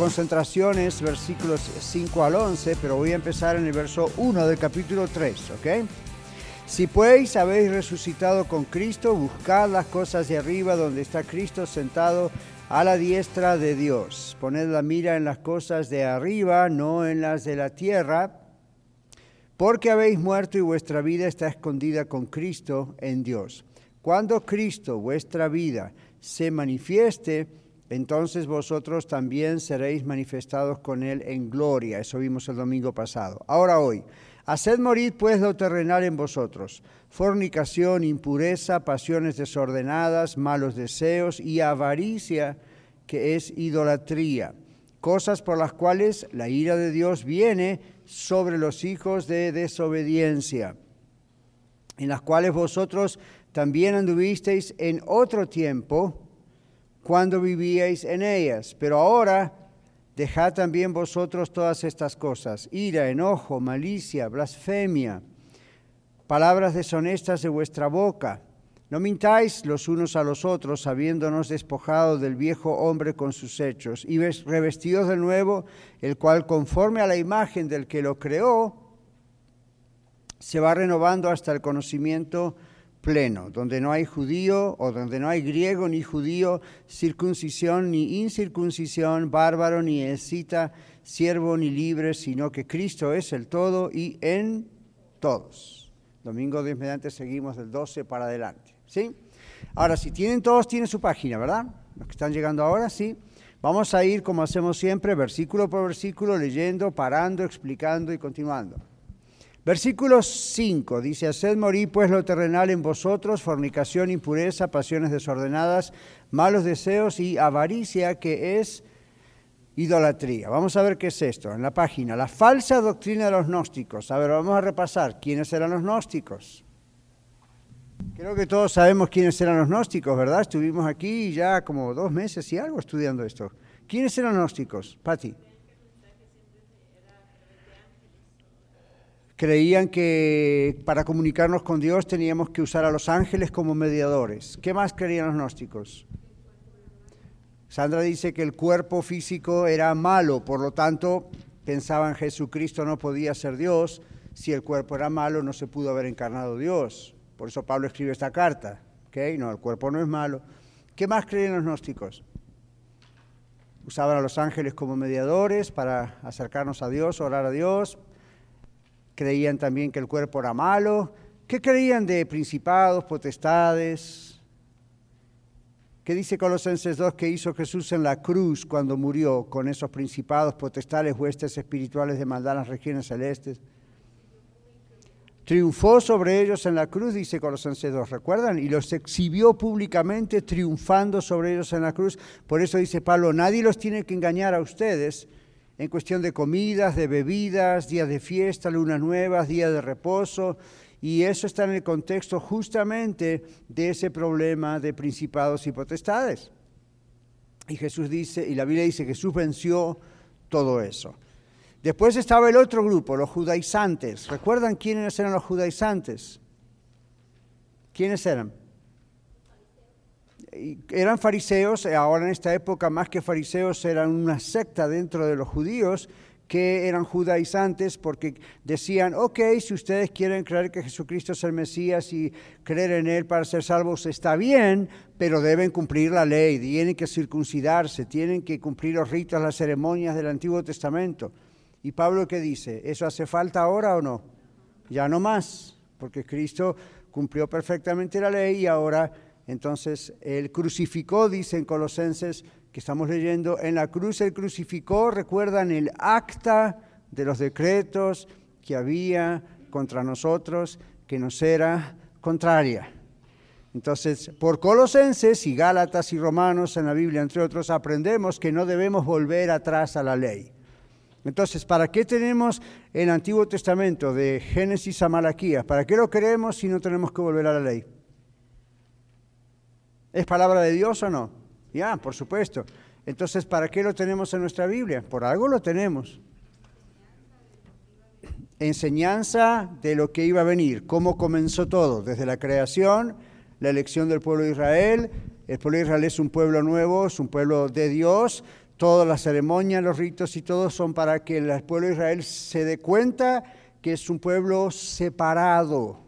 concentraciones, versículos 5 al 11, pero voy a empezar en el verso 1 del capítulo 3, ¿ok? Si pues habéis resucitado con Cristo, buscad las cosas de arriba donde está Cristo sentado a la diestra de Dios. Poned la mira en las cosas de arriba, no en las de la tierra, porque habéis muerto y vuestra vida está escondida con Cristo en Dios. Cuando Cristo, vuestra vida, se manifieste, entonces vosotros también seréis manifestados con Él en gloria. Eso vimos el domingo pasado. Ahora hoy, haced morir pues lo terrenal en vosotros, fornicación, impureza, pasiones desordenadas, malos deseos y avaricia, que es idolatría, cosas por las cuales la ira de Dios viene sobre los hijos de desobediencia, en las cuales vosotros también anduvisteis en otro tiempo, cuando vivíais en ellas. Pero ahora dejad también vosotros todas estas cosas, ira, enojo, malicia, blasfemia, palabras deshonestas de vuestra boca. No mintáis los unos a los otros, habiéndonos despojado del viejo hombre con sus hechos, y revestidos del nuevo, el cual conforme a la imagen del que lo creó, se va renovando hasta el conocimiento pleno, donde no hay judío o donde no hay griego ni judío, circuncisión ni incircuncisión, bárbaro ni escita, siervo ni libre, sino que Cristo es el todo y en todos. Domingo de mediante seguimos del 12 para adelante. ¿sí? Ahora, si tienen todos, tienen su página, ¿verdad? Los que están llegando ahora, sí. Vamos a ir, como hacemos siempre, versículo por versículo, leyendo, parando, explicando y continuando. Versículo 5 dice, haced morir pues lo terrenal en vosotros, fornicación, impureza, pasiones desordenadas, malos deseos y avaricia, que es idolatría. Vamos a ver qué es esto en la página. La falsa doctrina de los gnósticos. A ver, vamos a repasar. ¿Quiénes eran los gnósticos? Creo que todos sabemos quiénes eran los gnósticos, ¿verdad? Estuvimos aquí ya como dos meses y algo estudiando esto. ¿Quiénes eran los gnósticos? Patti. Creían que para comunicarnos con Dios teníamos que usar a los ángeles como mediadores. ¿Qué más creían los gnósticos? Sandra dice que el cuerpo físico era malo, por lo tanto pensaban Jesucristo no podía ser Dios, si el cuerpo era malo no se pudo haber encarnado Dios. Por eso Pablo escribe esta carta. No, el cuerpo no es malo. ¿Qué más creían los gnósticos? Usaban a los ángeles como mediadores para acercarnos a Dios, orar a Dios, creían también que el cuerpo era malo. ¿Qué creían de principados, potestades? ¿Qué dice Colosenses 2 que hizo Jesús en la cruz cuando murió con esos principados, potestades, huestes espirituales de maldad en las regiones celestes? Triunfó sobre ellos en la cruz, dice Colosenses 2, ¿recuerdan? Y los exhibió públicamente triunfando sobre ellos en la cruz. Por eso dice Pablo, nadie los tiene que engañar a ustedes en cuestión de comidas, de bebidas, días de fiesta, lunas nuevas, días de reposo. Y eso está en el contexto justamente de ese problema de principados y potestades. Y Jesús dice, y la Biblia dice Jesús venció todo eso. Después estaba el otro grupo, los judaizantes. ¿Recuerdan quiénes eran los judaizantes? ¿Quiénes eran? Eran fariseos, eh, ahora en esta época más que fariseos eran una secta dentro de los judíos que eran judaizantes porque decían, ok, si ustedes quieren creer que Jesucristo es el Mesías y creer en Él para ser salvos está bien, pero deben cumplir la ley, tienen que circuncidarse, tienen que cumplir los ritos, las ceremonias del Antiguo Testamento. Y Pablo qué dice, ¿eso hace falta ahora o no? Ya no más, porque Cristo cumplió perfectamente la ley y ahora entonces, Él crucificó, dice en Colosenses, que estamos leyendo, en la cruz Él crucificó, recuerdan el acta de los decretos que había contra nosotros, que nos era contraria. Entonces, por Colosenses y Gálatas y Romanos en la Biblia, entre otros, aprendemos que no debemos volver atrás a la ley. Entonces, ¿para qué tenemos el Antiguo Testamento de Génesis a Malaquías? ¿Para qué lo queremos si no tenemos que volver a la ley? ¿Es palabra de Dios o no? Ya, por supuesto. Entonces, ¿para qué lo tenemos en nuestra Biblia? Por algo lo tenemos. Enseñanza de lo que iba a venir, cómo comenzó todo, desde la creación, la elección del pueblo de Israel. El pueblo de Israel es un pueblo nuevo, es un pueblo de Dios. Todas las ceremonias, los ritos y todo son para que el pueblo de Israel se dé cuenta que es un pueblo separado,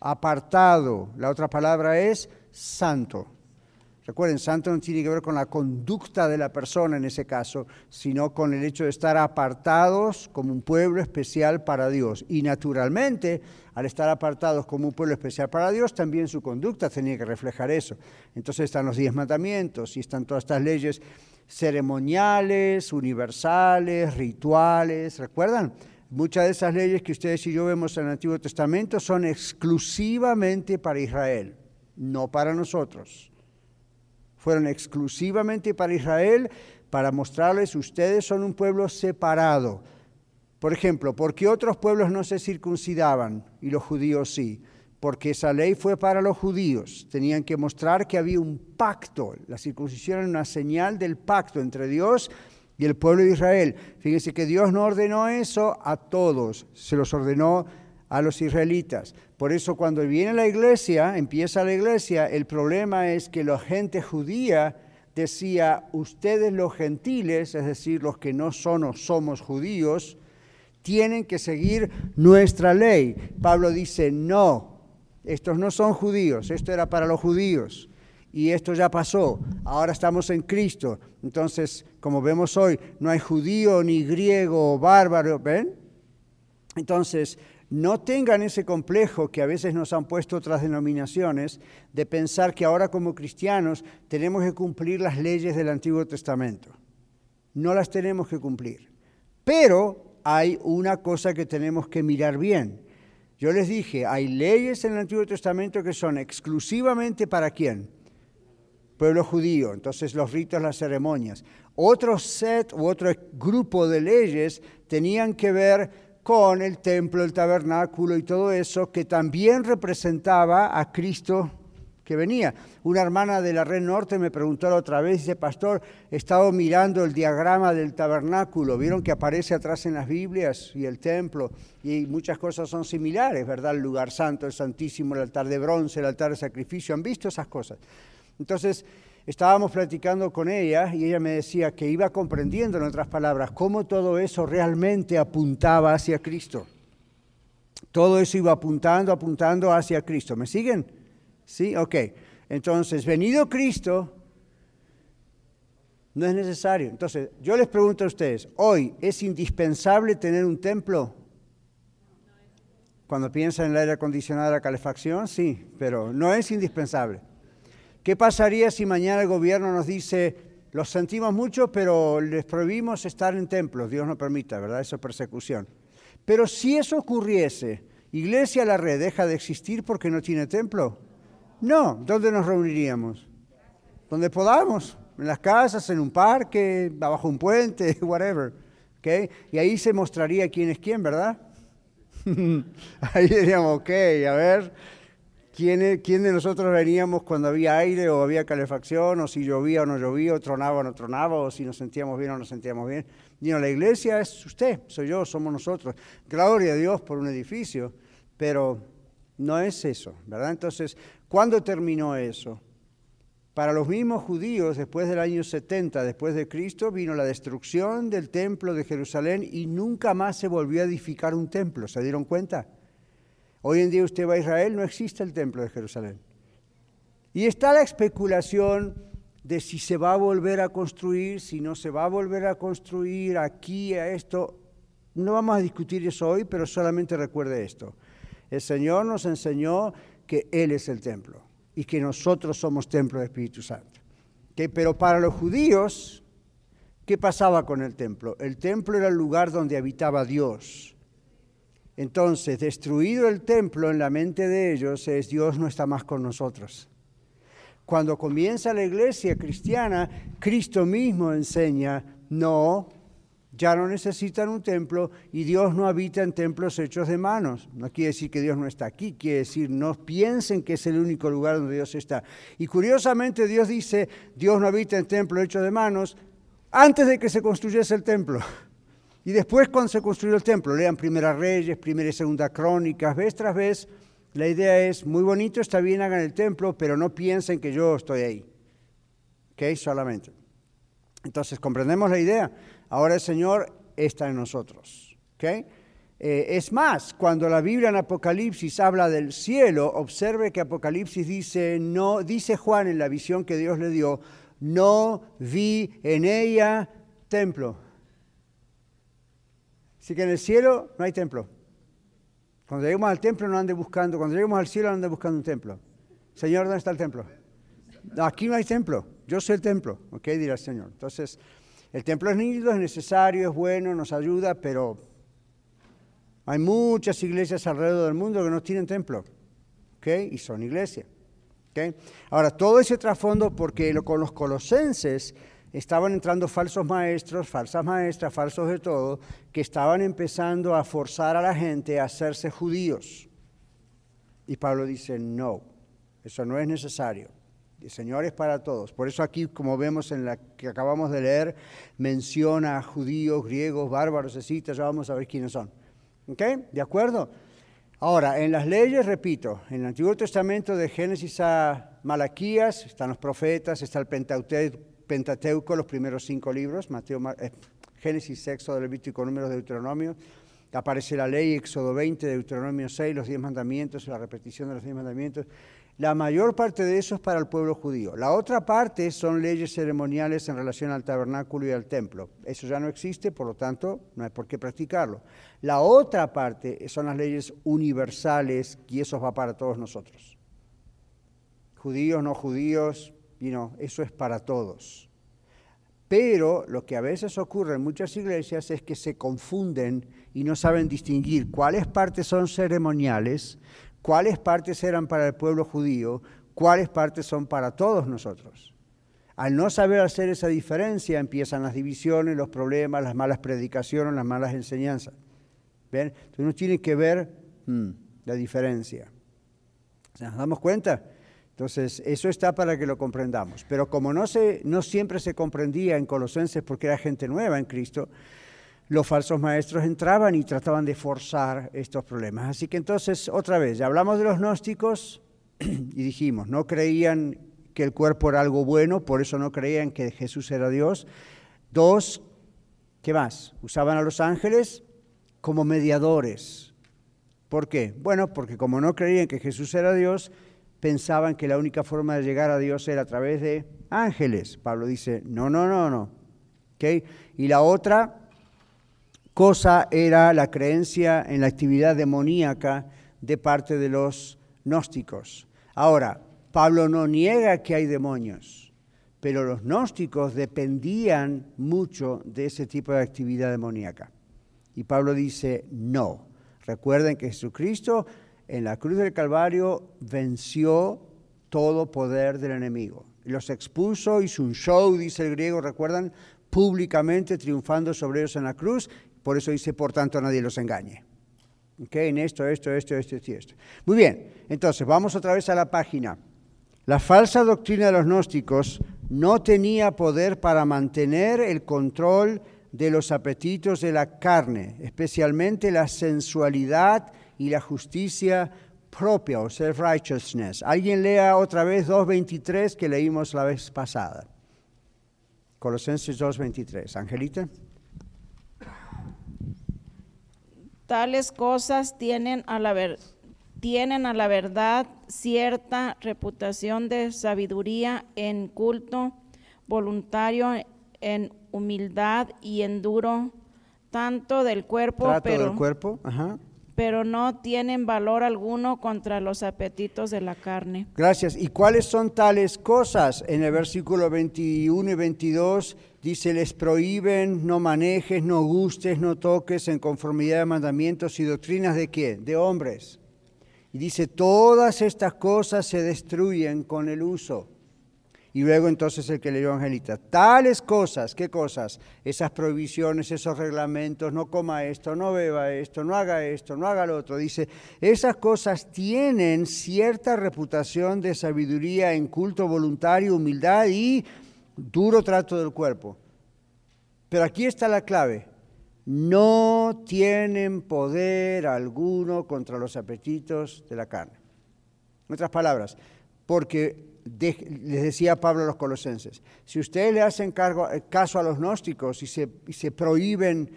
apartado. La otra palabra es santo. Recuerden, santo no tiene que ver con la conducta de la persona en ese caso, sino con el hecho de estar apartados como un pueblo especial para Dios. Y naturalmente, al estar apartados como un pueblo especial para Dios, también su conducta tenía que reflejar eso. Entonces están los diez mandamientos y están todas estas leyes ceremoniales, universales, rituales. ¿Recuerdan? Muchas de esas leyes que ustedes y yo vemos en el Antiguo Testamento son exclusivamente para Israel, no para nosotros fueron exclusivamente para Israel para mostrarles, ustedes son un pueblo separado. Por ejemplo, ¿por qué otros pueblos no se circuncidaban y los judíos sí? Porque esa ley fue para los judíos. Tenían que mostrar que había un pacto. La circuncisión era una señal del pacto entre Dios y el pueblo de Israel. Fíjense que Dios no ordenó eso a todos, se los ordenó a los israelitas. Por eso cuando viene la iglesia, empieza la iglesia, el problema es que la gente judía decía, ustedes los gentiles, es decir, los que no son o somos judíos, tienen que seguir nuestra ley. Pablo dice, no, estos no son judíos, esto era para los judíos y esto ya pasó, ahora estamos en Cristo. Entonces, como vemos hoy, no hay judío ni griego o bárbaro, ¿ven? Entonces, no tengan ese complejo que a veces nos han puesto otras denominaciones de pensar que ahora como cristianos tenemos que cumplir las leyes del Antiguo Testamento. No las tenemos que cumplir. Pero hay una cosa que tenemos que mirar bien. Yo les dije, hay leyes en el Antiguo Testamento que son exclusivamente para quién? Pueblo judío, entonces los ritos, las ceremonias. Otro set u otro grupo de leyes tenían que ver con el templo, el tabernáculo y todo eso, que también representaba a Cristo que venía. Una hermana de la Red Norte me preguntó la otra vez, dice, pastor, he estado mirando el diagrama del tabernáculo, vieron que aparece atrás en las Biblias y el templo, y muchas cosas son similares, ¿verdad? El lugar santo, el santísimo, el altar de bronce, el altar de sacrificio, ¿han visto esas cosas? Entonces, estábamos platicando con ella y ella me decía que iba comprendiendo, en otras palabras, cómo todo eso realmente apuntaba hacia Cristo. Todo eso iba apuntando, apuntando hacia Cristo. ¿Me siguen? Sí, ok. Entonces, venido Cristo, no es necesario. Entonces, yo les pregunto a ustedes, ¿hoy es indispensable tener un templo? Cuando piensan en el aire acondicionado, la calefacción, sí, pero no es indispensable. ¿Qué pasaría si mañana el gobierno nos dice, los sentimos mucho, pero les prohibimos estar en templos? Dios no permita, ¿verdad? Eso es persecución. Pero si eso ocurriese, ¿Iglesia La Red deja de existir porque no tiene templo? No, ¿dónde nos reuniríamos? Donde podamos, en las casas, en un parque, abajo un puente, whatever. ¿okay? Y ahí se mostraría quién es quién, ¿verdad? ahí diríamos, ok, a ver, ¿Quién, de nosotros veníamos cuando había aire o había calefacción, o si llovía o no llovía, o tronaba o no tronaba, o si nos sentíamos bien o no nos sentíamos bien? no, la iglesia es usted, soy yo, somos nosotros. Gloria a Dios por un edificio, pero no es eso, ¿verdad? Entonces, ¿cuándo terminó eso? Para los mismos judíos, después del año 70 después de Cristo, vino la destrucción del templo de Jerusalén y nunca más se volvió a edificar un templo. ¿Se dieron cuenta? Hoy en día usted va a Israel, no existe el templo de Jerusalén. Y está la especulación de si se va a volver a construir, si no se va a volver a construir aquí, a esto. No vamos a discutir eso hoy, pero solamente recuerde esto. El Señor nos enseñó que Él es el templo y que nosotros somos templo del Espíritu Santo. Pero para los judíos, ¿qué pasaba con el templo? El templo era el lugar donde habitaba Dios. Entonces, destruido el templo en la mente de ellos, es Dios no está más con nosotros. Cuando comienza la iglesia cristiana, Cristo mismo enseña, no, ya no necesitan un templo y Dios no habita en templos hechos de manos. No quiere decir que Dios no está aquí, quiere decir no piensen que es el único lugar donde Dios está. Y curiosamente Dios dice, Dios no habita en templos hechos de manos antes de que se construyese el templo. Y después cuando se construyó el templo, lean Primera Reyes, Primera y Segunda Crónicas, vez tras vez, la idea es, muy bonito, está bien, hagan el templo, pero no piensen que yo estoy ahí. ¿Ok? Solamente. Entonces, comprendemos la idea. Ahora el Señor está en nosotros. ¿okay? Eh, es más, cuando la Biblia en Apocalipsis habla del cielo, observe que Apocalipsis dice, no, dice Juan en la visión que Dios le dio, no vi en ella templo. Así que en el cielo no hay templo. Cuando lleguemos al templo no ande buscando, cuando lleguemos al cielo no ande buscando un templo. Señor, ¿dónde está el templo? Aquí no hay templo, yo soy el templo, ¿ok? Dirá el Señor. Entonces, el templo es nítido, es necesario, es bueno, nos ayuda, pero hay muchas iglesias alrededor del mundo que no tienen templo, ¿ok? Y son iglesias, ¿ok? Ahora, todo ese trasfondo, porque con los colosenses estaban entrando falsos maestros, falsas maestras, falsos de todo, que estaban empezando a forzar a la gente a hacerse judíos. Y Pablo dice, no, eso no es necesario. Señor es para todos. Por eso aquí, como vemos en la que acabamos de leer, menciona judíos, griegos, bárbaros, etc. Ya vamos a ver quiénes son. ¿Ok? ¿De acuerdo? Ahora, en las leyes, repito, en el Antiguo Testamento de Génesis a Malaquías están los profetas, está el Pentateuco, los primeros cinco libros, Mateo, eh, Génesis, Éxodo, Levítico, Números, Deuteronomio. Aparece la ley, Éxodo 20, Deuteronomio 6, los diez mandamientos, la repetición de los diez mandamientos. La mayor parte de eso es para el pueblo judío. La otra parte son leyes ceremoniales en relación al tabernáculo y al templo. Eso ya no existe, por lo tanto, no hay por qué practicarlo. La otra parte son las leyes universales y eso va para todos nosotros. Judíos, no judíos, y no, eso es para todos. Pero lo que a veces ocurre en muchas iglesias es que se confunden y no saben distinguir cuáles partes son ceremoniales, cuáles partes eran para el pueblo judío, cuáles partes son para todos nosotros. Al no saber hacer esa diferencia empiezan las divisiones, los problemas, las malas predicaciones, las malas enseñanzas. ¿Ven? Entonces uno tiene que ver hmm, la diferencia. ¿Nos damos cuenta? Entonces, eso está para que lo comprendamos. Pero como no, se, no siempre se comprendía en Colosenses porque era gente nueva en Cristo, los falsos maestros entraban y trataban de forzar estos problemas. Así que entonces, otra vez, ya hablamos de los gnósticos y dijimos, no creían que el cuerpo era algo bueno, por eso no creían que Jesús era Dios. Dos, ¿qué más? Usaban a los ángeles como mediadores. ¿Por qué? Bueno, porque como no creían que Jesús era Dios, pensaban que la única forma de llegar a Dios era a través de ángeles. Pablo dice, no, no, no, no. Y la otra, cosa era la creencia en la actividad demoníaca de parte de los gnósticos. Ahora, Pablo no niega que hay demonios, pero los gnósticos dependían mucho de ese tipo de actividad demoníaca. Y Pablo dice, no. Recuerden que Jesucristo en la cruz del Calvario venció todo poder del enemigo. Los expuso, hizo un show, dice el griego, recuerdan, públicamente triunfando sobre ellos en la cruz por eso dice, por tanto, nadie los engañe. ¿Okay? En esto, esto, esto, esto y esto. Muy bien, entonces vamos otra vez a la página. La falsa doctrina de los gnósticos no tenía poder para mantener el control de los apetitos de la carne, especialmente la sensualidad y la justicia propia o self-righteousness. Alguien lea otra vez 2.23 que leímos la vez pasada. Colosenses 2.23. Angelita. Tales cosas tienen a la, tienen a la verdad cierta reputación de sabiduría en culto voluntario, en humildad y en duro, tanto del cuerpo, pero, del cuerpo, pero no tienen valor alguno contra los apetitos de la carne. Gracias. ¿Y cuáles son tales cosas? En el versículo 21 y 22 Dice, les prohíben, no manejes, no gustes, no toques en conformidad de mandamientos y doctrinas de quién? De hombres. Y dice, todas estas cosas se destruyen con el uso. Y luego entonces el que leyó Angelita, tales cosas, ¿qué cosas? Esas prohibiciones, esos reglamentos, no coma esto, no beba esto, no haga esto, no haga lo otro. Dice, esas cosas tienen cierta reputación de sabiduría en culto voluntario, humildad y duro trato del cuerpo. Pero aquí está la clave. No tienen poder alguno contra los apetitos de la carne. En otras palabras, porque les decía Pablo a los colosenses, si ustedes le hacen eh, caso a los gnósticos y se, prohíben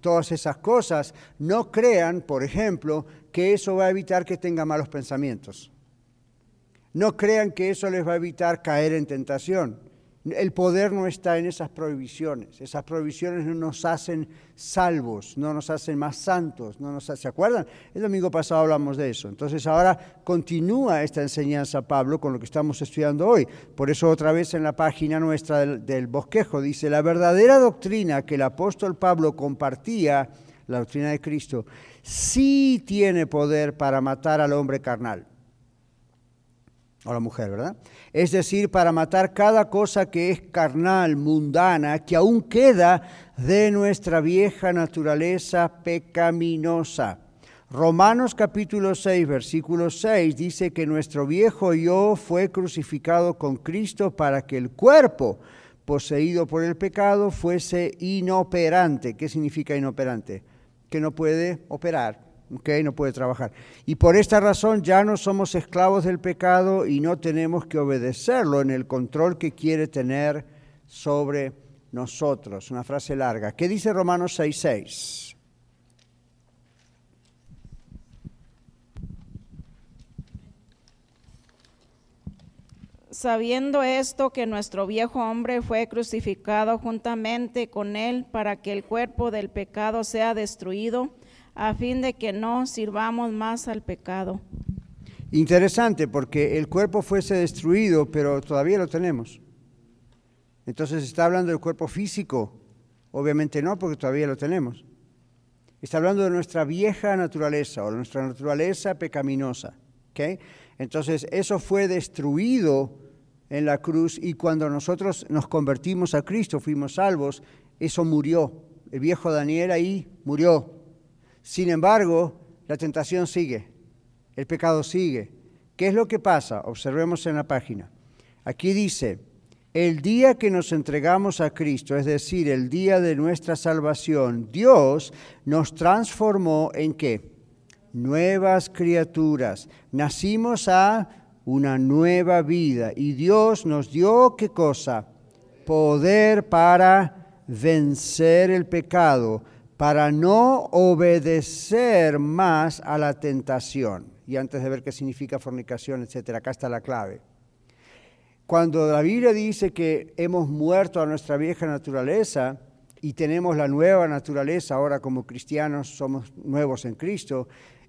todas esas cosas, no crean, por ejemplo, que eso va a evitar que tengan malos pensamientos. No crean que eso les va a evitar caer en tentación. El poder no está en esas prohibiciones. Esas prohibiciones no nos hacen salvos, no nos hacen más santos. No nos, ¿Se acuerdan? El domingo pasado hablamos de eso. Entonces ahora continúa esta enseñanza Pablo con lo que estamos estudiando hoy. Por eso otra vez en la página nuestra del, del bosquejo dice, la verdadera doctrina que el apóstol Pablo compartía, la doctrina de Cristo, sí tiene poder para matar al hombre carnal o la mujer, ¿verdad? Es decir, para matar cada cosa que es carnal, mundana, que aún queda de nuestra vieja naturaleza pecaminosa. Romanos capítulo 6, versículo 6 dice que nuestro viejo yo fue crucificado con Cristo para que el cuerpo poseído por el pecado fuese inoperante. ¿Qué significa inoperante? Que no puede operar, Okay, no puede trabajar. Y por esta razón ya no somos esclavos del pecado y no tenemos que obedecerlo en el control que quiere tener sobre nosotros. Una frase larga. ¿Qué dice Romanos 6.6? Sabiendo esto que nuestro viejo hombre fue crucificado juntamente con él para que el cuerpo del pecado sea destruido a fin de que no sirvamos más al pecado. Interesante, porque el cuerpo fuese destruido, pero todavía lo tenemos. Entonces está hablando del cuerpo físico. Obviamente no, porque todavía lo tenemos. Está hablando de nuestra vieja naturaleza o nuestra naturaleza pecaminosa. ¿okay? Entonces eso fue destruido en la cruz y cuando nosotros nos convertimos a Cristo, fuimos salvos, eso murió. El viejo Daniel ahí murió. Sin embargo, la tentación sigue, el pecado sigue. ¿Qué es lo que pasa? Observemos en la página. Aquí dice, el día que nos entregamos a Cristo, es decir, el día de nuestra salvación, Dios nos transformó en qué? Nuevas criaturas. Nacimos a una nueva vida y Dios nos dio qué cosa? Poder para vencer el pecado para no obedecer más a la tentación. Y antes de ver qué significa fornicación, etcétera, acá está la clave. Cuando la Biblia dice que hemos muerto a nuestra vieja naturaleza y tenemos la nueva naturaleza ahora como cristianos, somos nuevos en Cristo,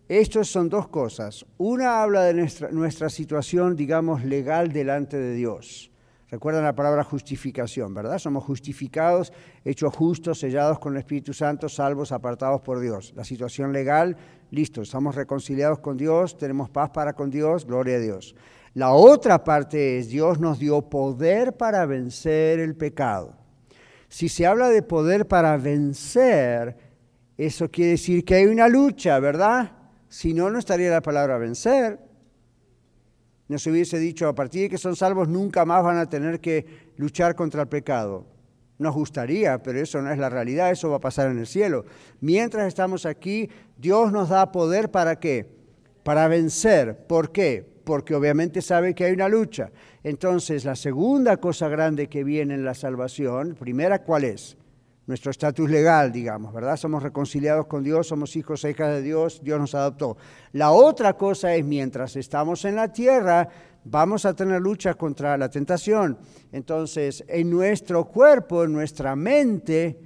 estos son dos cosas. Una habla de nuestra, nuestra situación, digamos, legal delante de Dios. Recuerdan la palabra justificación, ¿verdad? Somos justificados, hechos justos, sellados con el Espíritu Santo, salvos, apartados por Dios. La situación legal, listo, estamos reconciliados con Dios, tenemos paz para con Dios, gloria a Dios. La otra parte es, Dios nos dio poder para vencer el pecado. Si se habla de poder para vencer, eso quiere decir que hay una lucha, ¿verdad? Si no, no estaría la palabra vencer nos hubiese dicho, a partir de que son salvos nunca más van a tener que luchar contra el pecado. Nos gustaría, pero eso no es la realidad, eso va a pasar en el cielo. Mientras estamos aquí, Dios nos da poder para qué? Para vencer. ¿Por qué? Porque obviamente sabe que hay una lucha. Entonces, la segunda cosa grande que viene en la salvación, primera, ¿cuál es? Nuestro estatus legal, digamos, ¿verdad? Somos reconciliados con Dios, somos hijos e hijas de Dios, Dios nos adoptó. La otra cosa es, mientras estamos en la tierra, vamos a tener lucha contra la tentación. Entonces, en nuestro cuerpo, en nuestra mente,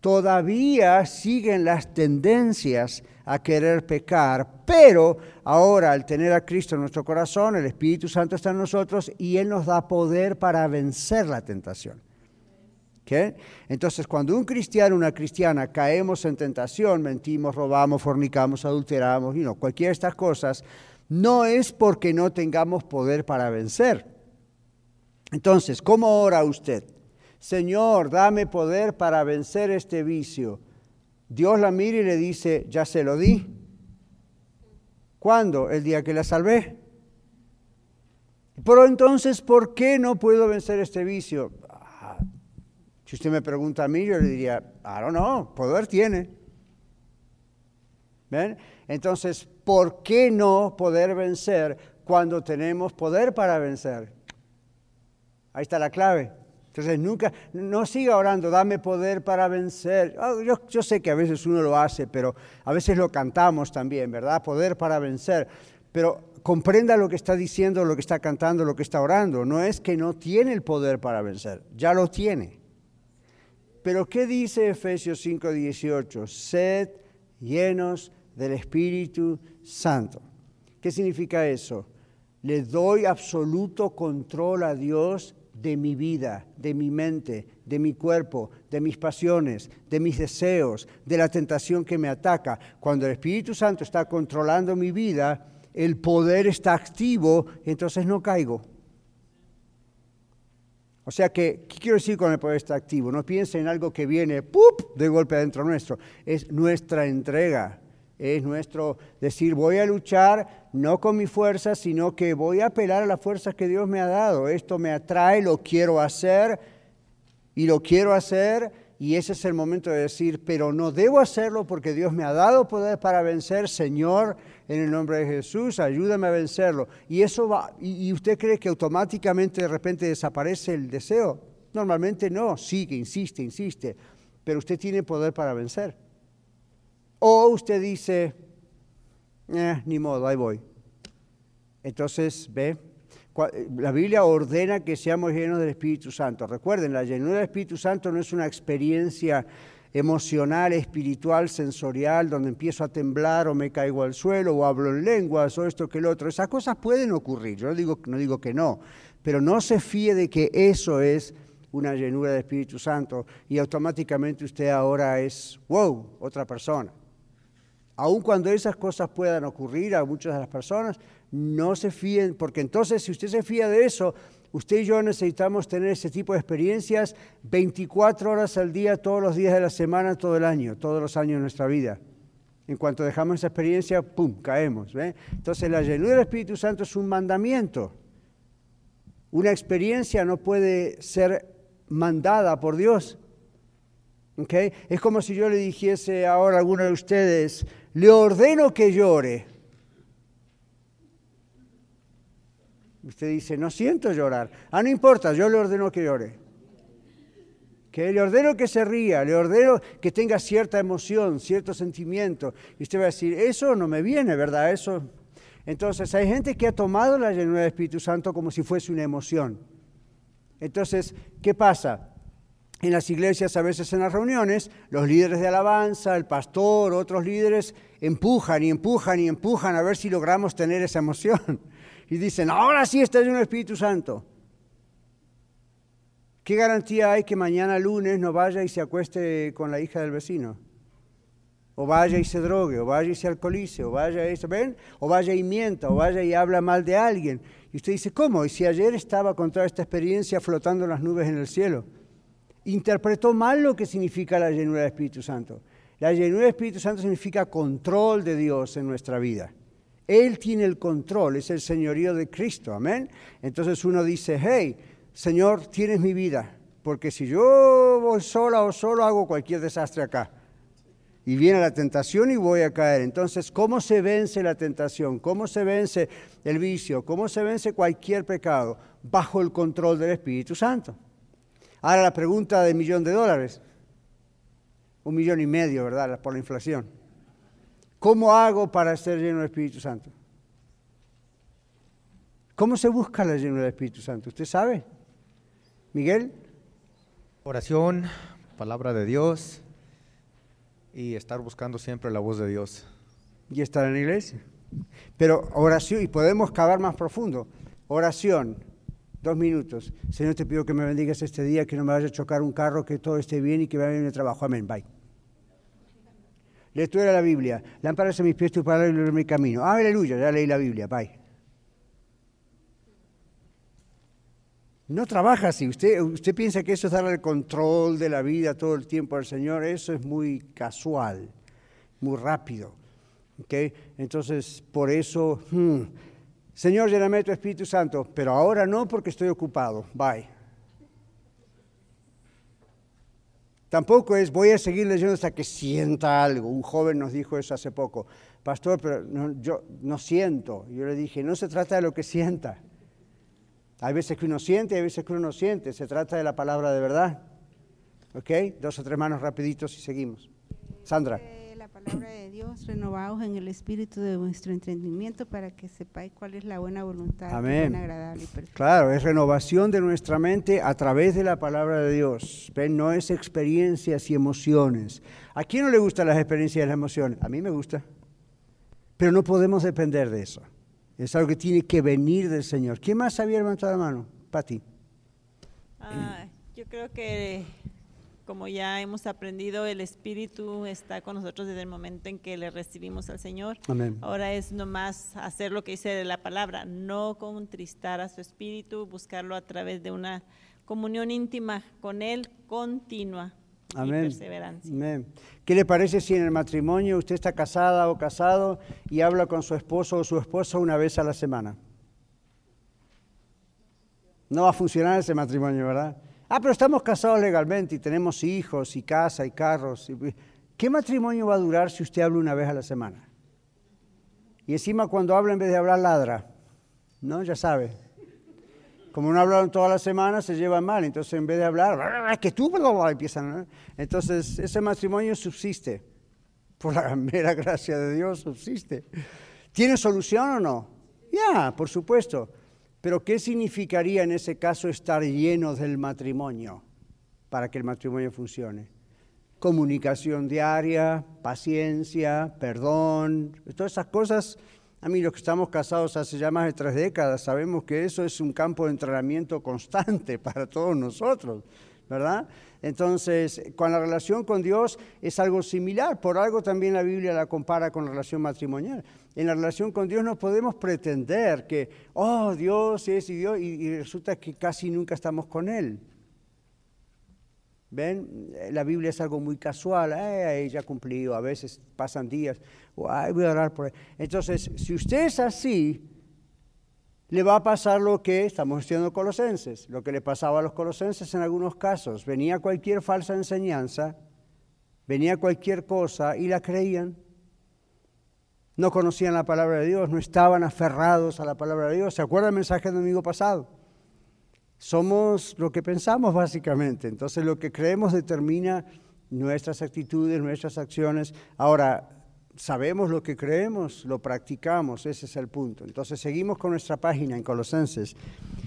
todavía siguen las tendencias a querer pecar, pero ahora al tener a Cristo en nuestro corazón, el Espíritu Santo está en nosotros y Él nos da poder para vencer la tentación. Entonces, cuando un cristiano una cristiana caemos en tentación, mentimos, robamos, fornicamos, adulteramos, y no, cualquiera de estas cosas, no es porque no tengamos poder para vencer. Entonces, ¿cómo ora usted? Señor, dame poder para vencer este vicio. Dios la mira y le dice, ya se lo di. ¿Cuándo? El día que la salvé. Pero entonces, ¿por qué no puedo vencer este vicio? Si usted me pregunta a mí, yo le diría, I don't know, poder tiene. ¿Ven? Entonces, ¿por qué no poder vencer cuando tenemos poder para vencer? Ahí está la clave. Entonces nunca, no siga orando, dame poder para vencer. Ah, yo, yo, sé que a veces uno lo hace, pero a veces lo cantamos también, ¿verdad? Poder para vencer. Pero comprenda lo que está diciendo, lo que está cantando, lo que está orando. No es que no tiene el poder para vencer, ya lo tiene. Pero ¿qué dice Efesios 5:18? Sed llenos del Espíritu Santo. ¿Qué significa eso? Le doy absoluto control a Dios de mi vida, de mi mente, de mi cuerpo, de mis pasiones, de mis deseos, de la tentación que me ataca. Cuando el Espíritu Santo está controlando mi vida, el poder está activo, entonces no caigo. O sea que, ¿qué quiero decir con el poder está activo? No piense en algo que viene ¡pup! de golpe adentro nuestro. Es nuestra entrega es nuestro decir, voy a luchar no con mi fuerza, sino que voy a apelar a las fuerzas que Dios me ha dado. Esto me atrae, lo quiero hacer y lo quiero hacer y ese es el momento de decir, pero no debo hacerlo porque Dios me ha dado poder para vencer, Señor, en el nombre de Jesús, ayúdame a vencerlo. Y eso va, y, usted cree que automáticamente de repente desaparece el deseo. Normalmente no, sigue, insiste, insiste, pero usted tiene poder para vencer. O usted dice, eh, ni modo, ahí voy. Entonces, ve, la Biblia ordena que seamos llenos del Espíritu Santo. Recuerden, la llenura del Espíritu Santo no es una experiencia emocional, espiritual, sensorial, donde empiezo a temblar o me caigo al suelo o hablo en lenguas o esto que el otro. Esas cosas pueden ocurrir, yo no digo, no digo que no, pero no se fíe de que eso es una llenura del Espíritu Santo y automáticamente usted ahora es, wow, otra persona. Aun cuando esas cosas puedan ocurrir a muchas de las personas, no se fíen, porque entonces si usted se fía de eso, usted y yo necesitamos tener ese tipo de experiencias 24 horas al día, todos los días de la semana, todo el año, todos los años de nuestra vida. En cuanto dejamos esa experiencia, ¡pum!, caemos. Entonces la llenura del Espíritu Santo es un mandamiento. Una experiencia no puede ser mandada por Dios. ¿Okay? Es como si yo le dijese ahora a alguno de ustedes, le ordeno que llore. Usted dice, no siento llorar. Ah, no importa, yo le ordeno que llore. Que le ordeno que se ría, le ordeno que tenga cierta emoción, cierto sentimiento. Y usted va a decir, eso no me viene, ¿verdad? Eso. Entonces, hay gente que ha tomado la llenura del Espíritu Santo como si fuese una emoción. Entonces, ¿qué pasa? en las iglesias, a veces en las reuniones, los líderes de alabanza, el pastor, otros líderes, empujan y empujan y empujan a ver si logramos tener esa emoción. Y dicen, ahora sí está en el Espíritu Santo. ¿Qué garantía hay que mañana lunes no vaya y se acueste con la hija del vecino? O vaya y se drogue, o vaya y se alcoholice, o vaya y, ¿ven? O vaya y mienta, o vaya y habla mal de alguien. Y usted dice, ¿cómo? ¿Y si ayer estaba con toda esta experiencia flotando las nubes en el cielo? interpretó mal lo que significa la llenura del Espíritu Santo. La llenura del Espíritu Santo significa control de Dios en nuestra vida. Él tiene el control, es el señorío de Cristo, amén. Entonces uno dice, hey, Señor, tienes mi vida, porque si yo voy sola o solo hago cualquier desastre acá. Y viene la tentación y voy a caer. Entonces, ¿cómo se vence la tentación? ¿Cómo se vence el vicio? ¿Cómo se vence cualquier pecado? Bajo el control del Espíritu Santo. Ahora la pregunta de millón de dólares. Un millón y medio, ¿verdad? Por la inflación. ¿Cómo hago para ser lleno del Espíritu Santo? ¿Cómo se busca la llenura del Espíritu Santo? ¿Usted sabe? Miguel. Oración, palabra de Dios y estar buscando siempre la voz de Dios. Y estar en la iglesia. Pero oración, y podemos cavar más profundo. Oración, Dos minutos. Señor, te pido que me bendigas este día, que no me vaya a chocar un carro, que todo esté bien y que vaya bien el trabajo. Amén. Bye. Lectura de la Biblia. Lámparas a mis pies, tu palabra y mi camino. aleluya, ya leí la Biblia. Bye. No trabaja así. Usted, usted piensa que eso es darle el control de la vida todo el tiempo al Señor. Eso es muy casual, muy rápido. ¿Okay? Entonces, por eso, hmm, Señor, lléname tu Espíritu Santo, pero ahora no porque estoy ocupado. Bye. Tampoco es voy a seguir leyendo hasta que sienta algo. Un joven nos dijo eso hace poco. Pastor, pero yo no siento. Yo le dije, no se trata de lo que sienta. Hay veces que uno siente, hay veces que uno no siente. Se trata de la palabra de verdad. ¿Ok? Dos o tres manos rapiditos y seguimos. Sandra. La palabra de Dios, renovados en el espíritu de vuestro entendimiento para que sepáis cuál es la buena voluntad, Amén. agradable y perfecta. Claro, es renovación de nuestra mente a través de la palabra de Dios. ¿Ven? No es experiencias y emociones. ¿A quién no le gustan las experiencias y las emociones? A mí me gusta. Pero no podemos depender de eso. Es algo que tiene que venir del Señor. ¿Quién más había levantado la mano? Pati. Ah, yo creo que como ya hemos aprendido, el Espíritu está con nosotros desde el momento en que le recibimos al Señor. Amén. Ahora es nomás hacer lo que dice la palabra, no contristar a su Espíritu, buscarlo a través de una comunión íntima con Él continua. Amén. Y perseverancia. Amén. ¿Qué le parece si en el matrimonio usted está casada o casado y habla con su esposo o su esposa una vez a la semana? No va a funcionar ese matrimonio, ¿verdad? Ah, pero estamos casados legalmente y tenemos hijos y casa y carros. ¿Qué matrimonio va a durar si usted habla una vez a la semana? Y encima cuando habla en vez de hablar ladra. ¿No? Ya sabe. Como no hablaron toda la semana, se llevan mal. Entonces, en vez de hablar, que tú, empiezan. Entonces, ese matrimonio subsiste. Por la mera gracia de Dios, subsiste. ¿Tiene solución o no? Ya, por supuesto. Pero, ¿qué significaría en ese caso estar lleno del matrimonio para que el matrimonio funcione? Comunicación diaria, paciencia, perdón, todas esas cosas a mí los que estamos casados hace ya más de tres décadas sabemos que eso es un campo de entrenamiento constante para todos nosotros, ¿verdad? Entonces, con la relación con Dios es algo similar, por algo también la Biblia la compara con la relación matrimonial. En la relación con Dios no podemos pretender que, oh, Dios es y Dios, y resulta que casi nunca estamos con Él. ¿Ven? La Biblia es algo muy casual, eh, ya cumplió, a veces pasan días, voy a orar por él. Entonces, si usted es así, le va a pasar lo que estamos estudiando Colosenses, lo que le pasaba a los Colosenses en algunos casos. Venía cualquier falsa enseñanza, venía cualquier cosa y la creían. No conocían la palabra de Dios, no estaban aferrados a la palabra de Dios. ¿Se acuerda el mensaje del domingo pasado? Somos lo que pensamos básicamente. Entonces lo que creemos determina nuestras actitudes, nuestras acciones. Ahora, sabemos lo que creemos, lo practicamos, ese es el punto. Entonces seguimos con nuestra página en Colosenses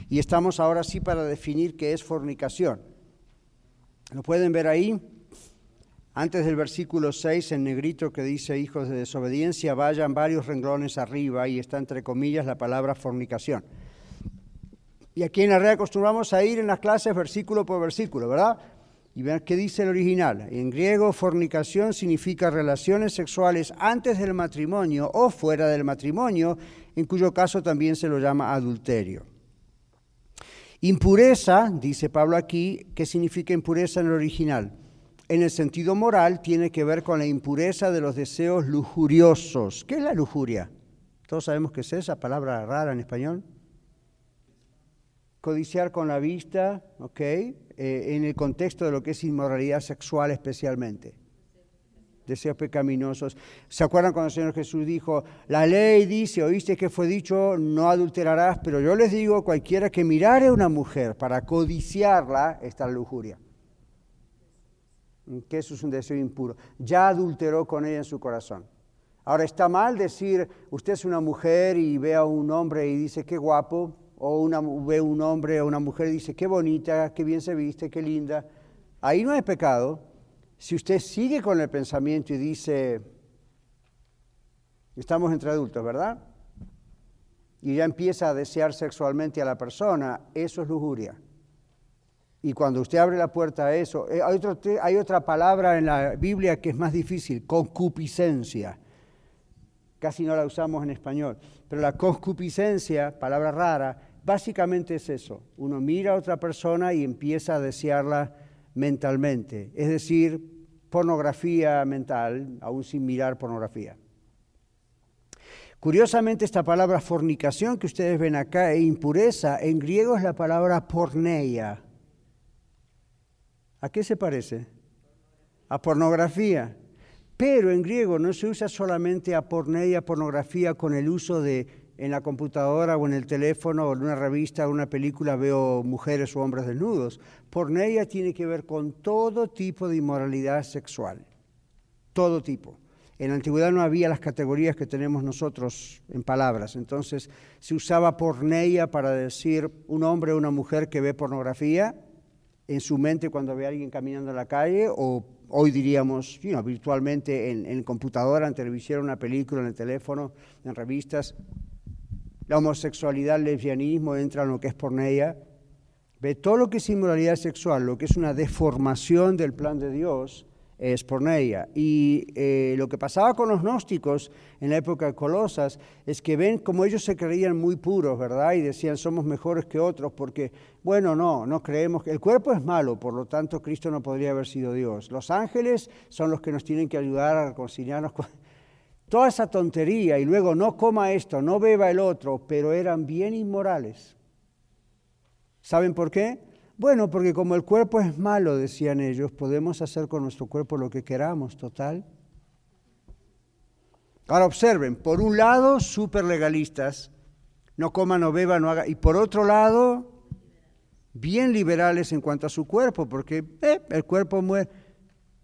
y estamos ahora sí para definir qué es fornicación. ¿Lo pueden ver ahí? Antes del versículo 6, en negrito que dice hijos de desobediencia, vayan varios renglones arriba y está entre comillas la palabra fornicación. Y aquí en la red acostumbramos a ir en las clases versículo por versículo, ¿verdad? Y vean qué dice el original. En griego, fornicación significa relaciones sexuales antes del matrimonio o fuera del matrimonio, en cuyo caso también se lo llama adulterio. Impureza, dice Pablo aquí, ¿qué significa impureza en el original? En el sentido moral tiene que ver con la impureza de los deseos lujuriosos. ¿Qué es la lujuria? Todos sabemos qué es esa palabra rara en español. Codiciar con la vista, ¿ok? Eh, en el contexto de lo que es inmoralidad sexual especialmente. Deseos pecaminosos. ¿Se acuerdan cuando el Señor Jesús dijo, la ley dice, oíste que fue dicho, no adulterarás, pero yo les digo, cualquiera que mirare a una mujer para codiciarla, está en lujuria. Que eso es un deseo impuro. Ya adulteró con ella en su corazón. Ahora, está mal decir, usted es una mujer y ve a un hombre y dice, qué guapo, o ve un hombre o una mujer y dice, qué bonita, qué bien se viste, qué linda. Ahí no hay pecado. Si usted sigue con el pensamiento y dice, estamos entre adultos, ¿verdad? Y ya empieza a desear sexualmente a la persona, eso es lujuria. Y cuando usted abre la puerta a eso, eh, hay otra palabra en la Biblia que es más difícil, concupiscencia. Casi no la usamos en español. Pero la concupiscencia, palabra rara, Básicamente es eso. Uno mira a otra persona y empieza a desearla mentalmente. Es decir, pornografía mental, aún sin mirar pornografía. Curiosamente, esta palabra fornicación que ustedes ven acá e impureza, en griego es la palabra porneia. ¿A qué se parece? A pornografía. Pero en griego no se usa solamente a porneia, pornografía, con el uso de en la computadora o en el teléfono o en una revista o una película veo mujeres o hombres desnudos. Porneia tiene que ver con todo tipo de inmoralidad sexual. Todo tipo. En la antigüedad no había las categorías que tenemos nosotros en palabras. Entonces se usaba porneia para decir un hombre o una mujer que ve pornografía en su mente cuando ve a alguien caminando en la calle o hoy diríamos virtualmente en, en computadora, en televisión, una película, en el teléfono, en revistas. La homosexualidad, el lesbianismo entra en lo que es porneia. Ve todo lo que es inmoralidad sexual, lo que es una deformación del plan de Dios, es porneia. Y eh, lo que pasaba con los gnósticos en la época de Colosas es que ven como ellos se creían muy puros, ¿verdad? Y decían somos mejores que otros porque, bueno, no, no creemos que el cuerpo es malo, por lo tanto Cristo no podría haber sido Dios. Los ángeles son los que nos tienen que ayudar a reconciliarnos con... Toda esa tontería y luego no coma esto, no beba el otro, pero eran bien inmorales. ¿Saben por qué? Bueno, porque como el cuerpo es malo, decían ellos, podemos hacer con nuestro cuerpo lo que queramos, total. Ahora observen, por un lado, súper legalistas, no coman, no beban, no hagan, y por otro lado, bien liberales en cuanto a su cuerpo, porque eh, el cuerpo muere,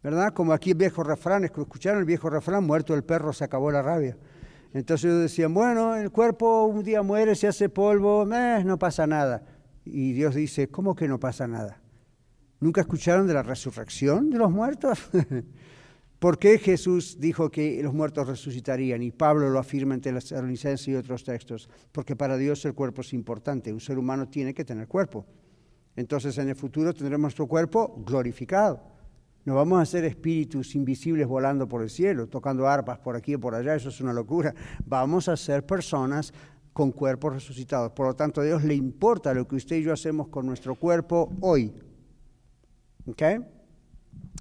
¿verdad? Como aquí el viejo refrán, escucharon el viejo refrán, muerto el perro se acabó la rabia. Entonces ellos decían, bueno, el cuerpo un día muere, se hace polvo, eh, no pasa nada. Y Dios dice, ¿cómo que no pasa nada? ¿Nunca escucharon de la resurrección de los muertos? ¿Por qué Jesús dijo que los muertos resucitarían? Y Pablo lo afirma entre las Tesalonicenses y otros textos. Porque para Dios el cuerpo es importante. Un ser humano tiene que tener cuerpo. Entonces en el futuro tendremos nuestro cuerpo glorificado. No vamos a ser espíritus invisibles volando por el cielo, tocando arpas por aquí o por allá, eso es una locura. Vamos a ser personas con cuerpos resucitados. Por lo tanto, a Dios le importa lo que usted y yo hacemos con nuestro cuerpo hoy. ¿Ok?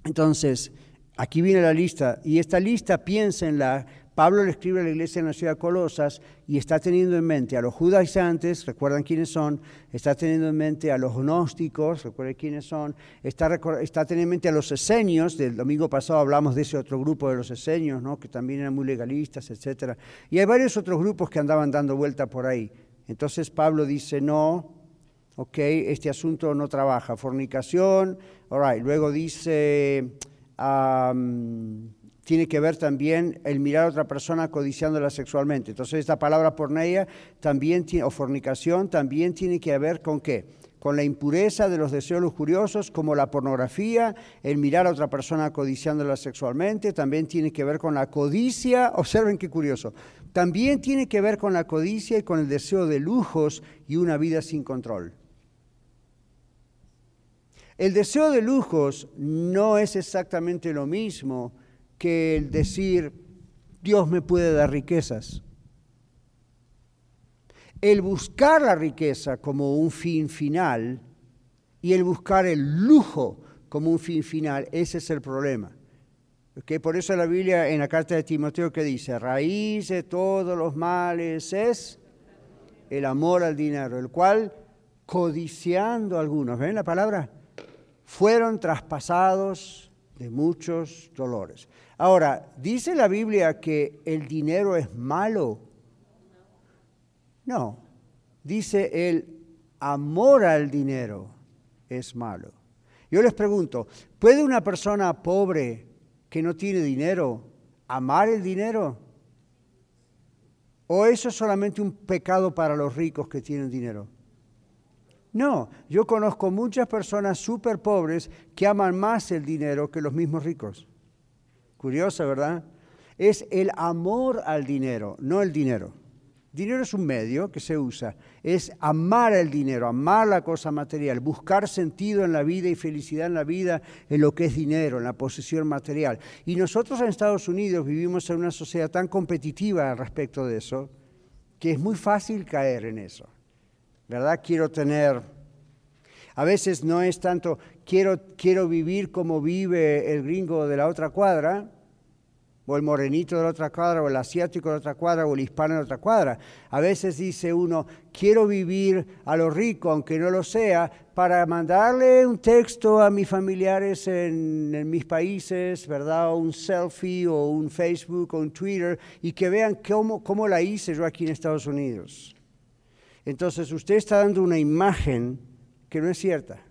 Entonces, aquí viene la lista, y esta lista piénsenla Pablo le escribe a la iglesia en la ciudad de Colosas y está teniendo en mente a los judaizantes, recuerdan quiénes son, está teniendo en mente a los gnósticos, recuerden quiénes son, está, está teniendo en mente a los esenios, del domingo pasado hablamos de ese otro grupo de los esenios, ¿no? que también eran muy legalistas, etc. Y hay varios otros grupos que andaban dando vuelta por ahí. Entonces Pablo dice, no, ok, este asunto no trabaja, fornicación, all luego dice tiene que ver también el mirar a otra persona codiciándola sexualmente. Entonces esta palabra porneia también tiene, o fornicación también tiene que ver con qué? Con la impureza de los deseos lujuriosos como la pornografía, el mirar a otra persona codiciándola sexualmente, también tiene que ver con la codicia, observen qué curioso, también tiene que ver con la codicia y con el deseo de lujos y una vida sin control. El deseo de lujos no es exactamente lo mismo que el decir, Dios me puede dar riquezas. El buscar la riqueza como un fin final y el buscar el lujo como un fin final, ese es el problema. Por eso la Biblia en la carta de Timoteo que dice, raíz de todos los males es el amor al dinero, el cual codiciando algunos, ¿ven la palabra? Fueron traspasados de muchos dolores. Ahora, ¿dice la Biblia que el dinero es malo? No, dice el amor al dinero es malo. Yo les pregunto, ¿puede una persona pobre que no tiene dinero amar el dinero? ¿O eso es solamente un pecado para los ricos que tienen dinero? No, yo conozco muchas personas súper pobres que aman más el dinero que los mismos ricos. Curiosa, ¿verdad? Es el amor al dinero, no el dinero. Dinero es un medio que se usa. Es amar el dinero, amar la cosa material, buscar sentido en la vida y felicidad en la vida en lo que es dinero, en la posesión material. Y nosotros en Estados Unidos vivimos en una sociedad tan competitiva al respecto de eso que es muy fácil caer en eso. ¿verdad? Quiero tener... A veces no es tanto, quiero, quiero vivir como vive el gringo de la otra cuadra, o el morenito de la otra cuadra, o el asiático de la otra cuadra, o el hispano de la otra cuadra. A veces dice uno, quiero vivir a lo rico, aunque no lo sea, para mandarle un texto a mis familiares en, mis países, ¿verdad? O un selfie, o un Facebook, o un Twitter, y que vean cómo, cómo la hice yo aquí en Estados Unidos. Entonces usted está dando una imagen que no es cierta.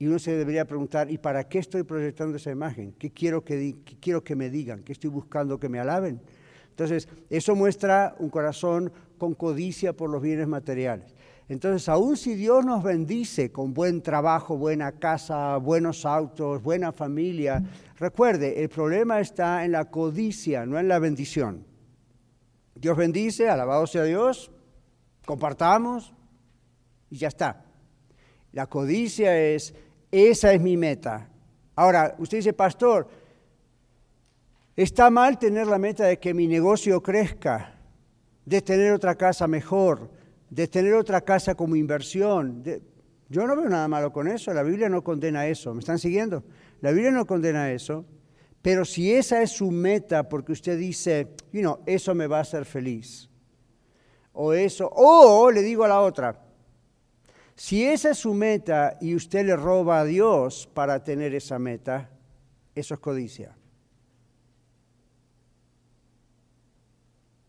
Y uno se debería preguntar, ¿y para qué estoy proyectando esa imagen? ¿Qué quiero que, quiero que me digan? ¿Qué estoy buscando que me alaben? Entonces, eso muestra un corazón con codicia por los bienes materiales. Entonces, aun si Dios nos bendice con buen trabajo, buena casa, buenos autos, buena familia, recuerde, el problema está en la codicia, no en la bendición. Dios bendice, alabado sea Dios, compartamos y ya está. La codicia es esa es mi meta. Ahora, usted dice, pastor, está mal tener la meta de que mi negocio crezca, de tener otra casa mejor, de tener otra casa como inversión. Yo no veo nada malo con eso, la Biblia no condena eso. ¿Me están siguiendo? La Biblia no condena eso, pero si esa es su meta, porque usted dice, you know, eso me va a hacer feliz, o eso, o le digo a la otra, si esa es su meta y usted le roba a Dios para tener esa meta, eso es codicia.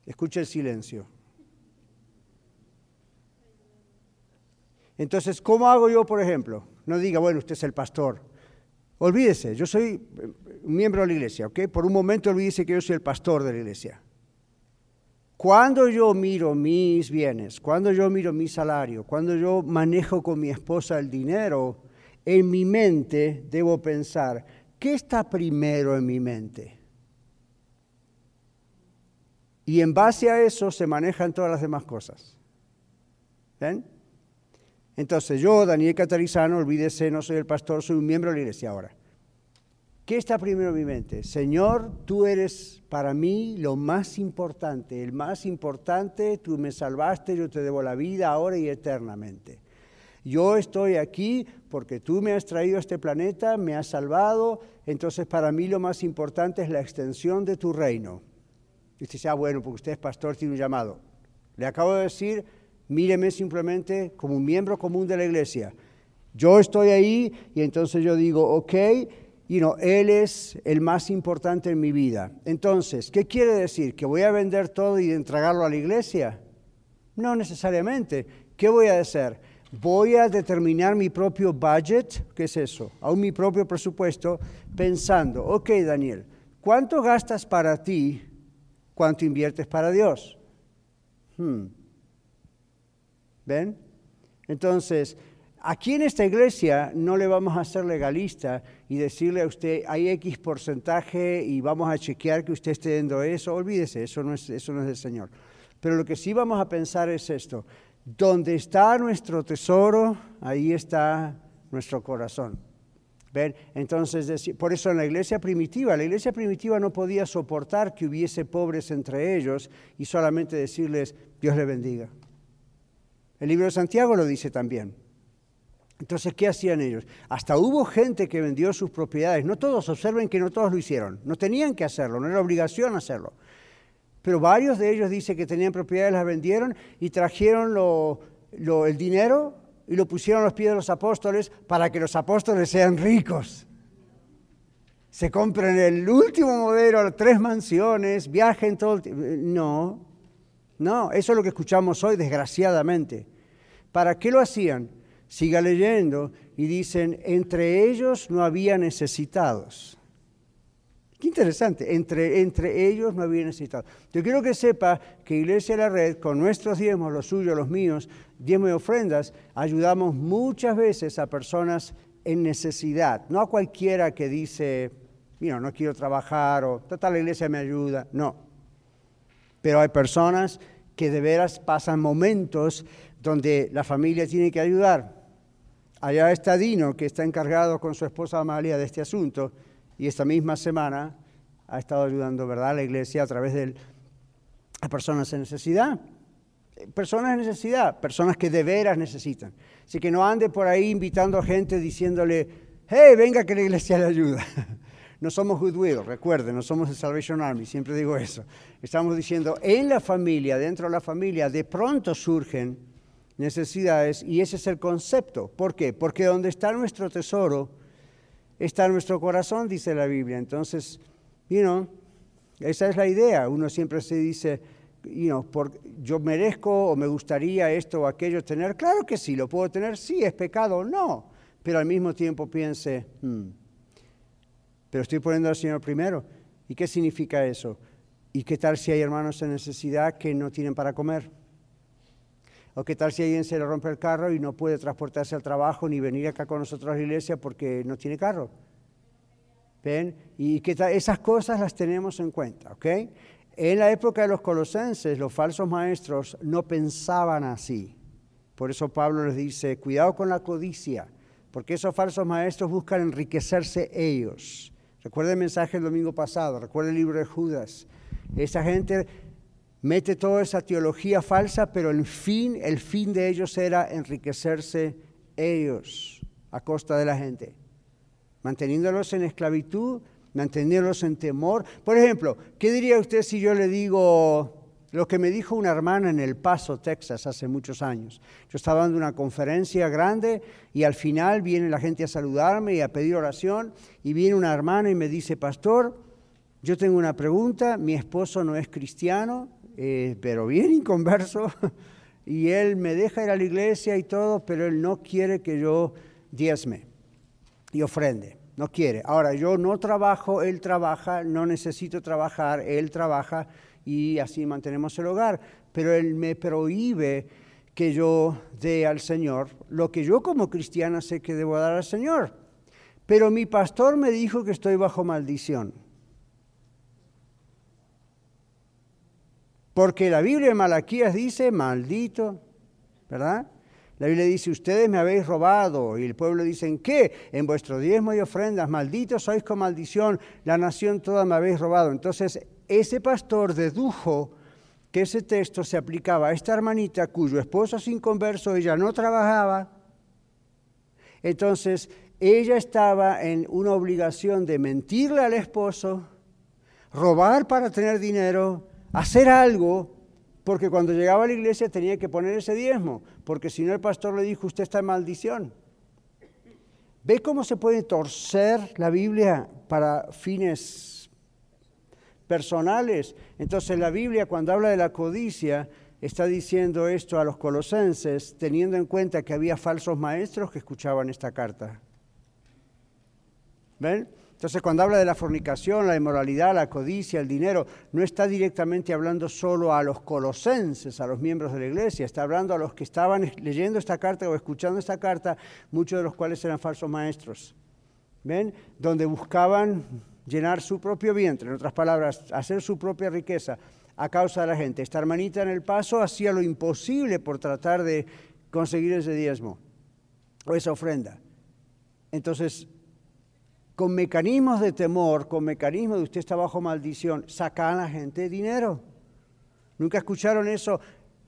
Escuche el silencio. Entonces, ¿cómo hago yo, por ejemplo? No diga, bueno, usted es el pastor. Olvídese, yo soy un miembro de la iglesia, ¿ok? Por un momento olvídese que yo soy el pastor de la iglesia. Cuando yo miro mis bienes, cuando yo miro mi salario, cuando yo manejo con mi esposa el dinero, en mi mente debo pensar, ¿qué está primero en mi mente? Y en base a eso se manejan todas las demás cosas. ¿Ven? Entonces yo, Daniel Catarizano, olvídese, no soy el pastor, soy un miembro de la iglesia ahora. ¿Qué está primero en mi mente? Señor, tú eres para mí lo más importante, el más importante, tú me salvaste, yo te debo la vida ahora y eternamente. Yo estoy aquí porque tú me has traído a este planeta, me has salvado, entonces para mí lo más importante es la extensión de tu reino. Y usted dice, ah, bueno, porque usted es pastor, tiene un llamado. Le acabo de decir, míreme simplemente como un miembro común de la iglesia. Yo estoy ahí y entonces yo digo, ok, y no, Él es el más importante en mi vida. Entonces, ¿qué quiere decir? ¿Que voy a vender todo y entregarlo a la iglesia? No necesariamente. ¿Qué voy a hacer? Voy a determinar mi propio budget, ¿qué es eso? Aún mi propio presupuesto, pensando, ok Daniel, ¿cuánto gastas para ti? ¿Cuánto inviertes para Dios? Hmm. ¿Ven? Entonces, Aquí en esta iglesia no le vamos a ser legalista y decirle a usted hay X porcentaje y vamos a chequear que usted esté dando eso. Olvídese, eso no es, eso no es del Señor. Pero lo que sí vamos a pensar es esto. Donde está nuestro tesoro, ahí está nuestro corazón. ¿Ven? Entonces, por eso en la iglesia primitiva, la iglesia primitiva no podía soportar que hubiese pobres entre ellos y solamente decirles, Dios le bendiga. El libro de Santiago lo dice también. Entonces, ¿qué hacían ellos? Hasta hubo gente que vendió sus propiedades. No todos, observen que no todos lo hicieron. No tenían que hacerlo, no era obligación hacerlo. Pero varios de ellos dicen que tenían propiedades, las vendieron y trajeron el dinero y lo pusieron a los pies de los apóstoles para que los apóstoles sean ricos. Se compren el último modelo, tres mansiones, viajen todo el tiempo. No, no, eso es lo que escuchamos hoy, desgraciadamente. ¿Para qué lo hacían? Siga leyendo y dicen, entre ellos no había necesitados. Qué interesante, entre, entre ellos no había necesitados. Yo quiero que sepa que Iglesia de la Red, con nuestros diezmos, los suyos, los míos, diezmos y ofrendas, ayudamos muchas veces a personas en necesidad, no a cualquiera que dice, mira, no quiero trabajar o total la iglesia me ayuda, no. Pero hay personas que de veras pasan momentos donde la familia tiene que ayudar. Allá está Dino, que está encargado con su esposa Amalia de este asunto, y esta misma semana ha estado ayudando ¿verdad? a la iglesia a través de personas en necesidad. personas de necesidad, personas que de veras necesitan. Así que no ande por ahí invitando gente diciéndole, hey, venga que la iglesia le ayuda. No somos Goodwill, recuerden, no somos el Salvation Army, siempre digo eso. Estamos diciendo, en la familia, dentro de la familia, de pronto surgen necesidades y ese es el concepto. ¿Por qué? Porque donde está nuestro tesoro, está nuestro corazón, dice la Biblia. Entonces, you know, esa es la idea. Uno siempre se dice, you know, por, yo merezco o me gustaría esto o aquello tener. Claro que sí, lo puedo tener, sí, es pecado no. Pero al mismo tiempo piense, hmm, pero estoy poniendo al Señor primero. ¿Y qué significa eso? ¿Y qué tal si hay hermanos en necesidad que no tienen para comer? ¿O qué tal si alguien se le rompe el carro y no puede transportarse al trabajo ni venir acá con nosotros a la iglesia porque no tiene carro? ¿Ven? Y qué tal? esas cosas las tenemos en cuenta, ¿ok? En la época de los colosenses, los falsos maestros no pensaban así. Por eso Pablo les dice, cuidado con la codicia, porque esos falsos maestros buscan enriquecerse ellos. Recuerda el mensaje del domingo pasado, recuerda el libro de Judas. Esa gente mete toda esa teología falsa, pero el fin, el fin de ellos era enriquecerse ellos a costa de la gente, manteniéndolos en esclavitud, manteniéndolos en temor. Por ejemplo, ¿qué diría usted si yo le digo, lo que me dijo una hermana en El Paso, Texas, hace muchos años. Yo estaba dando una conferencia grande y al final viene la gente a saludarme y a pedir oración y viene una hermana y me dice, pastor, yo tengo una pregunta, mi esposo no es cristiano, eh, pero bien inconverso, y él me deja ir a la iglesia y todo, pero él no quiere que yo diezme y ofrende. No quiere. Ahora, yo no trabajo, él trabaja, no necesito trabajar, él trabaja y así mantenemos el hogar. Pero Él me prohíbe que yo dé al Señor lo que yo como cristiana sé que debo dar al Señor. Pero mi pastor me dijo que estoy bajo maldición. Porque la Biblia de Malaquías dice, maldito, ¿verdad? La Biblia dice, ustedes me habéis robado. Y el pueblo dice, ¿en qué? En vuestro diezmo y ofrendas. Malditos sois con maldición. La nación toda me habéis robado. Entonces, ese pastor dedujo que ese texto se aplicaba a esta hermanita cuyo esposo sin converso, ella no trabajaba. Entonces, ella estaba en una obligación de mentirle al esposo, robar para tener dinero, hacer algo, porque cuando llegaba a la iglesia tenía que poner ese diezmo, porque si no el pastor le dijo, usted está en maldición. ¿Ve cómo se puede torcer la Biblia para fines personales. Entonces la Biblia cuando habla de la codicia está diciendo esto a los colosenses teniendo en cuenta que había falsos maestros que escuchaban esta carta. ¿Ven? Entonces cuando habla de la fornicación, la inmoralidad, la codicia, el dinero, no está directamente hablando solo a los colosenses, a los miembros de la iglesia, está hablando a los que estaban leyendo esta carta o escuchando esta carta, muchos de los cuales eran falsos maestros. ¿Ven? Donde buscaban llenar su propio vientre, en otras palabras, hacer su propia riqueza a causa de la gente. Esta hermanita en el paso hacía lo imposible por tratar de conseguir ese diezmo o esa ofrenda. Entonces, con mecanismos de temor, con mecanismos de usted está bajo maldición, sacan a la gente dinero. ¿Nunca escucharon eso?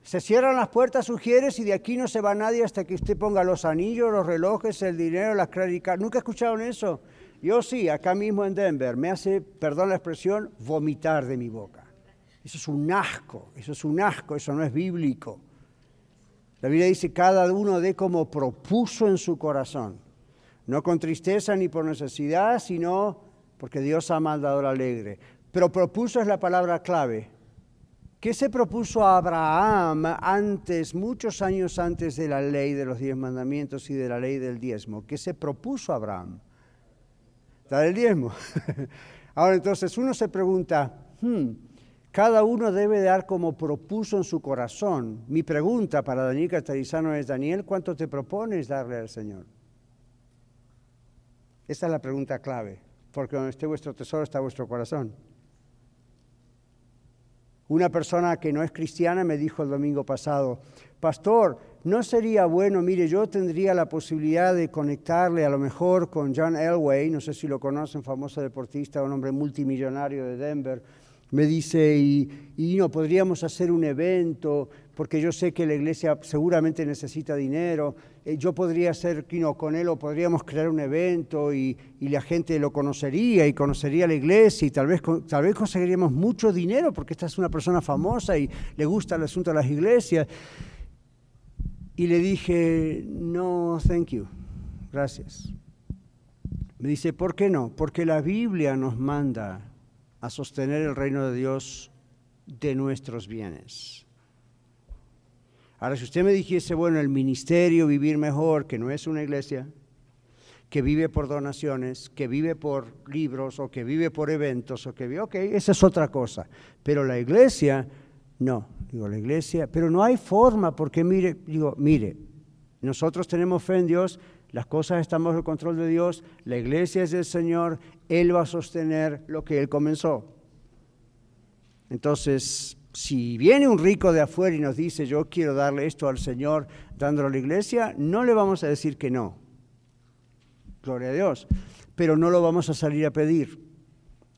Se cierran las puertas sugieres y de aquí no se va nadie hasta que usted ponga los anillos, los relojes, el dinero, las créditos. ¿Nunca escucharon eso? Yo sí, acá mismo en Denver, me hace, perdón la expresión, vomitar de mi boca. Eso es un asco, eso es un asco, eso no es bíblico. La Biblia dice, cada uno de como propuso en su corazón, no con tristeza ni por necesidad, sino porque Dios ha mandado al alegre. Pero propuso es la palabra clave. ¿Qué se propuso a Abraham antes, muchos años antes de la ley de los diez mandamientos y de la ley del diezmo? ¿Qué se propuso a Abraham? dar el diezmo. Ahora entonces uno se pregunta, hmm, cada uno debe dar como propuso en su corazón. Mi pregunta para Daniel Catarizano es, Daniel, ¿cuánto te propones darle al Señor? Esa es la pregunta clave, porque donde esté vuestro tesoro está vuestro corazón. Una persona que no es cristiana me dijo el domingo pasado, pastor, ¿no sería bueno, mire, yo tendría la posibilidad de conectarle a lo mejor con John Elway, no sé si lo conocen, famoso deportista, un hombre multimillonario de Denver, Me dice, y, y no, podríamos hacer un evento, porque yo sé que la iglesia seguramente necesita dinero. Eh, yo podría hacer no, con él o podríamos crear un evento y, y, la gente lo conocería y conocería la iglesia y tal vez, tal vez conseguiríamos mucho dinero porque esta es una persona famosa y le gusta el asunto de las iglesias. Y le dije, no, thank you, gracias. Me dice, ¿por qué no? Porque la Biblia nos manda a sostener el reino de Dios de nuestros bienes. Ahora, si usted me dijese, bueno, el ministerio, vivir mejor, que no es una iglesia, que vive por donaciones, que vive por libros o que vive por eventos, o que vive, ok, esa es otra cosa. Pero la iglesia, no, digo, la iglesia, pero no hay forma, porque mire, digo, mire, nosotros tenemos fe en Dios, las cosas están bajo el control de Dios, la iglesia es del Señor, Él va a sostener lo que Él comenzó. Entonces, si viene un rico de afuera y nos dice, yo quiero darle esto al Señor dándolo a la iglesia, no le vamos a decir que no. Gloria a Dios. Pero no lo vamos a salir a pedir.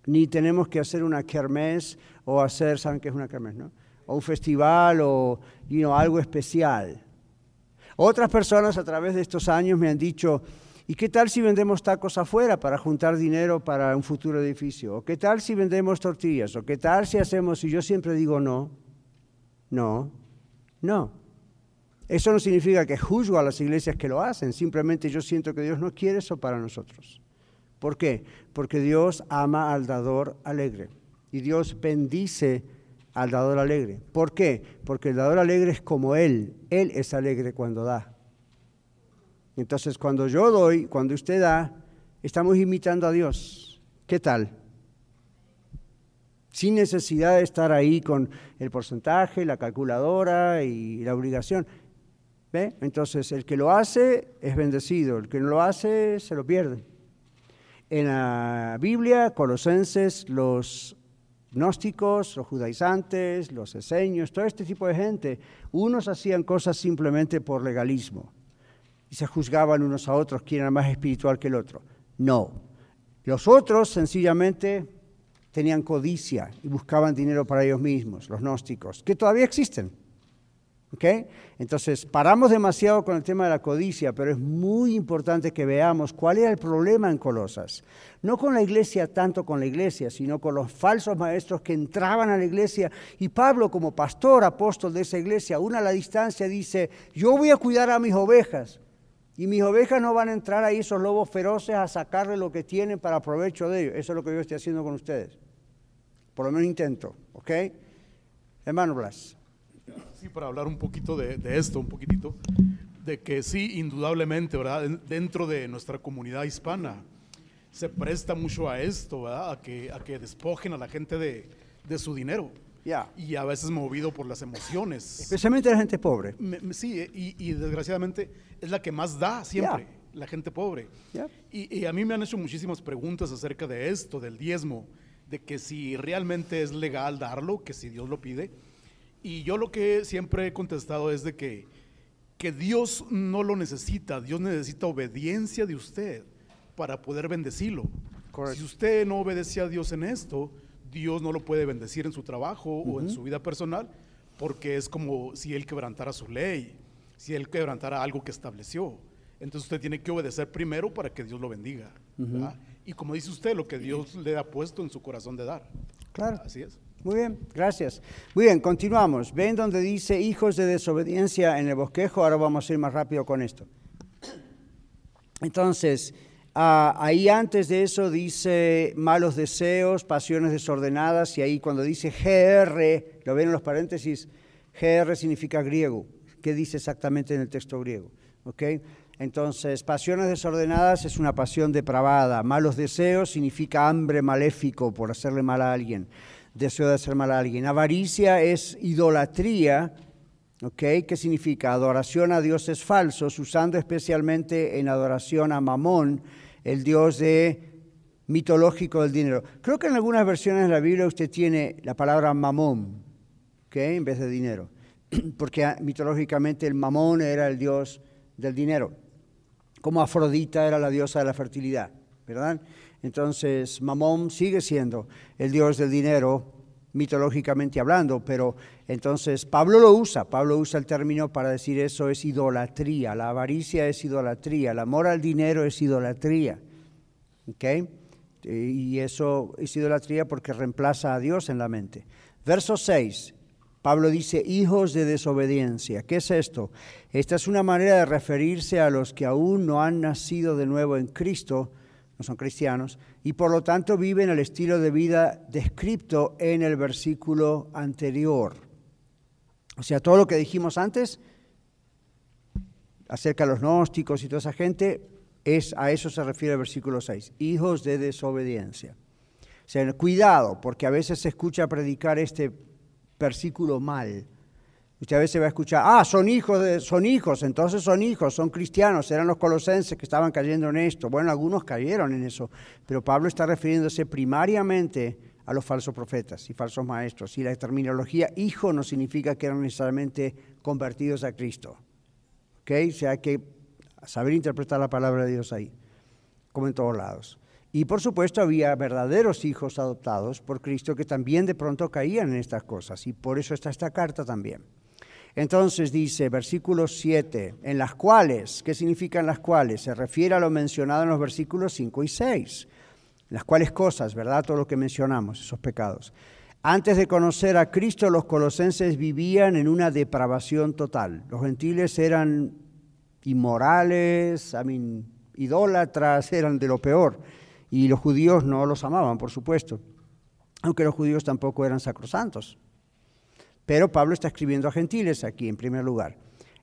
Ni tenemos que hacer una kermés o hacer, ¿saben qué es una kermés, no? O un festival o algo especial. Otras personas a través de estos años me han dicho, ¿y qué tal si vendemos tacos afuera para juntar dinero para un futuro edificio? ¿O qué tal si vendemos tortillas? ¿O qué tal si hacemos? Y yo siempre digo no, no, no. Eso no significa que juzgo a las iglesias que lo hacen, simplemente yo siento que Dios no quiere eso para nosotros. ¿Por qué? Porque Dios ama al dador alegre y Dios bendice al dador alegre. ¿Por qué? Porque el dador alegre es como Él. Él es alegre cuando da. Entonces, cuando yo doy, cuando usted da, estamos imitando a Dios. ¿Qué tal? Sin necesidad de estar ahí con el porcentaje, la calculadora y la obligación. ¿Ve? Entonces, el que lo hace es bendecido, el que no lo hace se lo pierde. En la Biblia, Colosenses, los gnósticos, los judaizantes, los eseños, todo este tipo de gente, unos hacían cosas simplemente por legalismo y se juzgaban unos a otros quién era más espiritual que el otro. No. Los otros sencillamente tenían codicia y buscaban dinero para ellos mismos, los gnósticos, que todavía existen. Entonces, paramos demasiado con el tema de la codicia, pero es muy importante que veamos cuál era el problema en Colosas. No con la iglesia, tanto con la iglesia, sino con los falsos maestros que entraban a la iglesia. Y Pablo, como pastor, apóstol de esa iglesia, una a la distancia, dice, yo voy a cuidar a mis ovejas. Y mis ovejas no van a entrar ahí esos lobos feroces a sacarle lo que tienen para provecho de ellos. Eso es lo que yo estoy haciendo con ustedes. Por lo menos intento, ¿ok? Hermano Blas. Sí, para hablar un poquito de, esto, un poquitito, de que sí, indudablemente, ¿verdad? Dentro de nuestra comunidad hispana se presta mucho a esto. A que, a que despojen a la gente de, de su dinero. Y a veces movido por las emociones. Especialmente la gente pobre. sí, y, y, desgraciadamente es la que más da siempre, la gente pobre. Y, y, a mí me han hecho muchísimas preguntas acerca de esto, del diezmo, de que si realmente es legal darlo, que si Dios lo pide. Y yo lo que siempre he contestado es de que, que Dios no lo necesita, Dios necesita obediencia de usted para poder bendecirlo. Si usted no obedece a Dios en esto, Dios no lo puede bendecir en su trabajo o en su vida personal, porque es como si Él quebrantara su ley, si Él quebrantara algo que estableció. Entonces usted tiene que obedecer primero para que Dios lo bendiga. Y como dice usted, lo que Dios le ha puesto en su corazón de dar. Claro. Así es. Muy bien, gracias. Muy bien, continuamos. Ven donde dice hijos de desobediencia en el bosquejo. Ahora vamos a ir más rápido con esto. Entonces, ah, ahí antes de eso dice malos deseos, pasiones desordenadas, y ahí cuando dice GR, lo ven en los paréntesis, GR significa griego. ¿Qué dice exactamente en el texto griego? ¿Ok? Entonces, pasiones desordenadas es una pasión depravada. Malos deseos significa hambre maléfico por hacerle mal a alguien deseo de hacer mal a alguien. Avaricia es idolatría, ¿ok? ¿Qué significa? Adoración a dioses falsos, usando especialmente en adoración a Mamón, el dios de mitológico del dinero. Creo que en algunas versiones de la Biblia usted tiene la palabra mamón, ¿ok? En vez de dinero, porque mitológicamente el mamón era el dios del dinero, como Afrodita era la diosa de la fertilidad, ¿verdad? Entonces, Mamón sigue siendo el dios del dinero mitológicamente hablando, pero entonces Pablo lo usa, Pablo usa el término para decir eso es idolatría, la avaricia es idolatría, el amor al dinero es idolatría. ¿Okay? Y eso es idolatría porque reemplaza a Dios en la mente. Verso 6, Pablo dice, hijos de desobediencia. ¿Qué es esto? Esta es una manera de referirse a los que aún no han nacido de nuevo en Cristo, no son cristianos, y por lo tanto viven el estilo de vida descrito en el versículo anterior. O sea, todo lo que dijimos antes acerca de los gnósticos y toda esa gente, es, a eso se refiere el versículo 6, hijos de desobediencia. O sea, cuidado, porque a veces se escucha predicar este versículo mal. Usted a veces va a escuchar, ah, son hijos, de, son hijos, entonces son hijos, son cristianos, eran los colosenses que estaban cayendo en esto. Bueno, algunos cayeron en eso, pero Pablo está refiriéndose primariamente a los falsos profetas y falsos maestros. Y la terminología hijo no significa que eran necesariamente convertidos a Cristo. ¿Ok? O sea, hay que saber interpretar la palabra de Dios ahí, como en todos lados. Y por supuesto había verdaderos hijos adoptados por Cristo que también de pronto caían en estas cosas. Y por eso está esta carta también. Entonces dice, versículo 7, en las cuales, ¿qué significan las cuales? Se refiere a lo mencionado en los versículos 5 y 6. Las cuales cosas, ¿verdad? Todo lo que mencionamos, esos pecados. Antes de conocer a Cristo, los colosenses vivían en una depravación total. Los gentiles eran inmorales, idólatras, eran de lo peor. Y los judíos no los amaban, por supuesto, aunque los judíos tampoco eran sacrosantos. Pero Pablo está escribiendo a gentiles aquí, en primer lugar.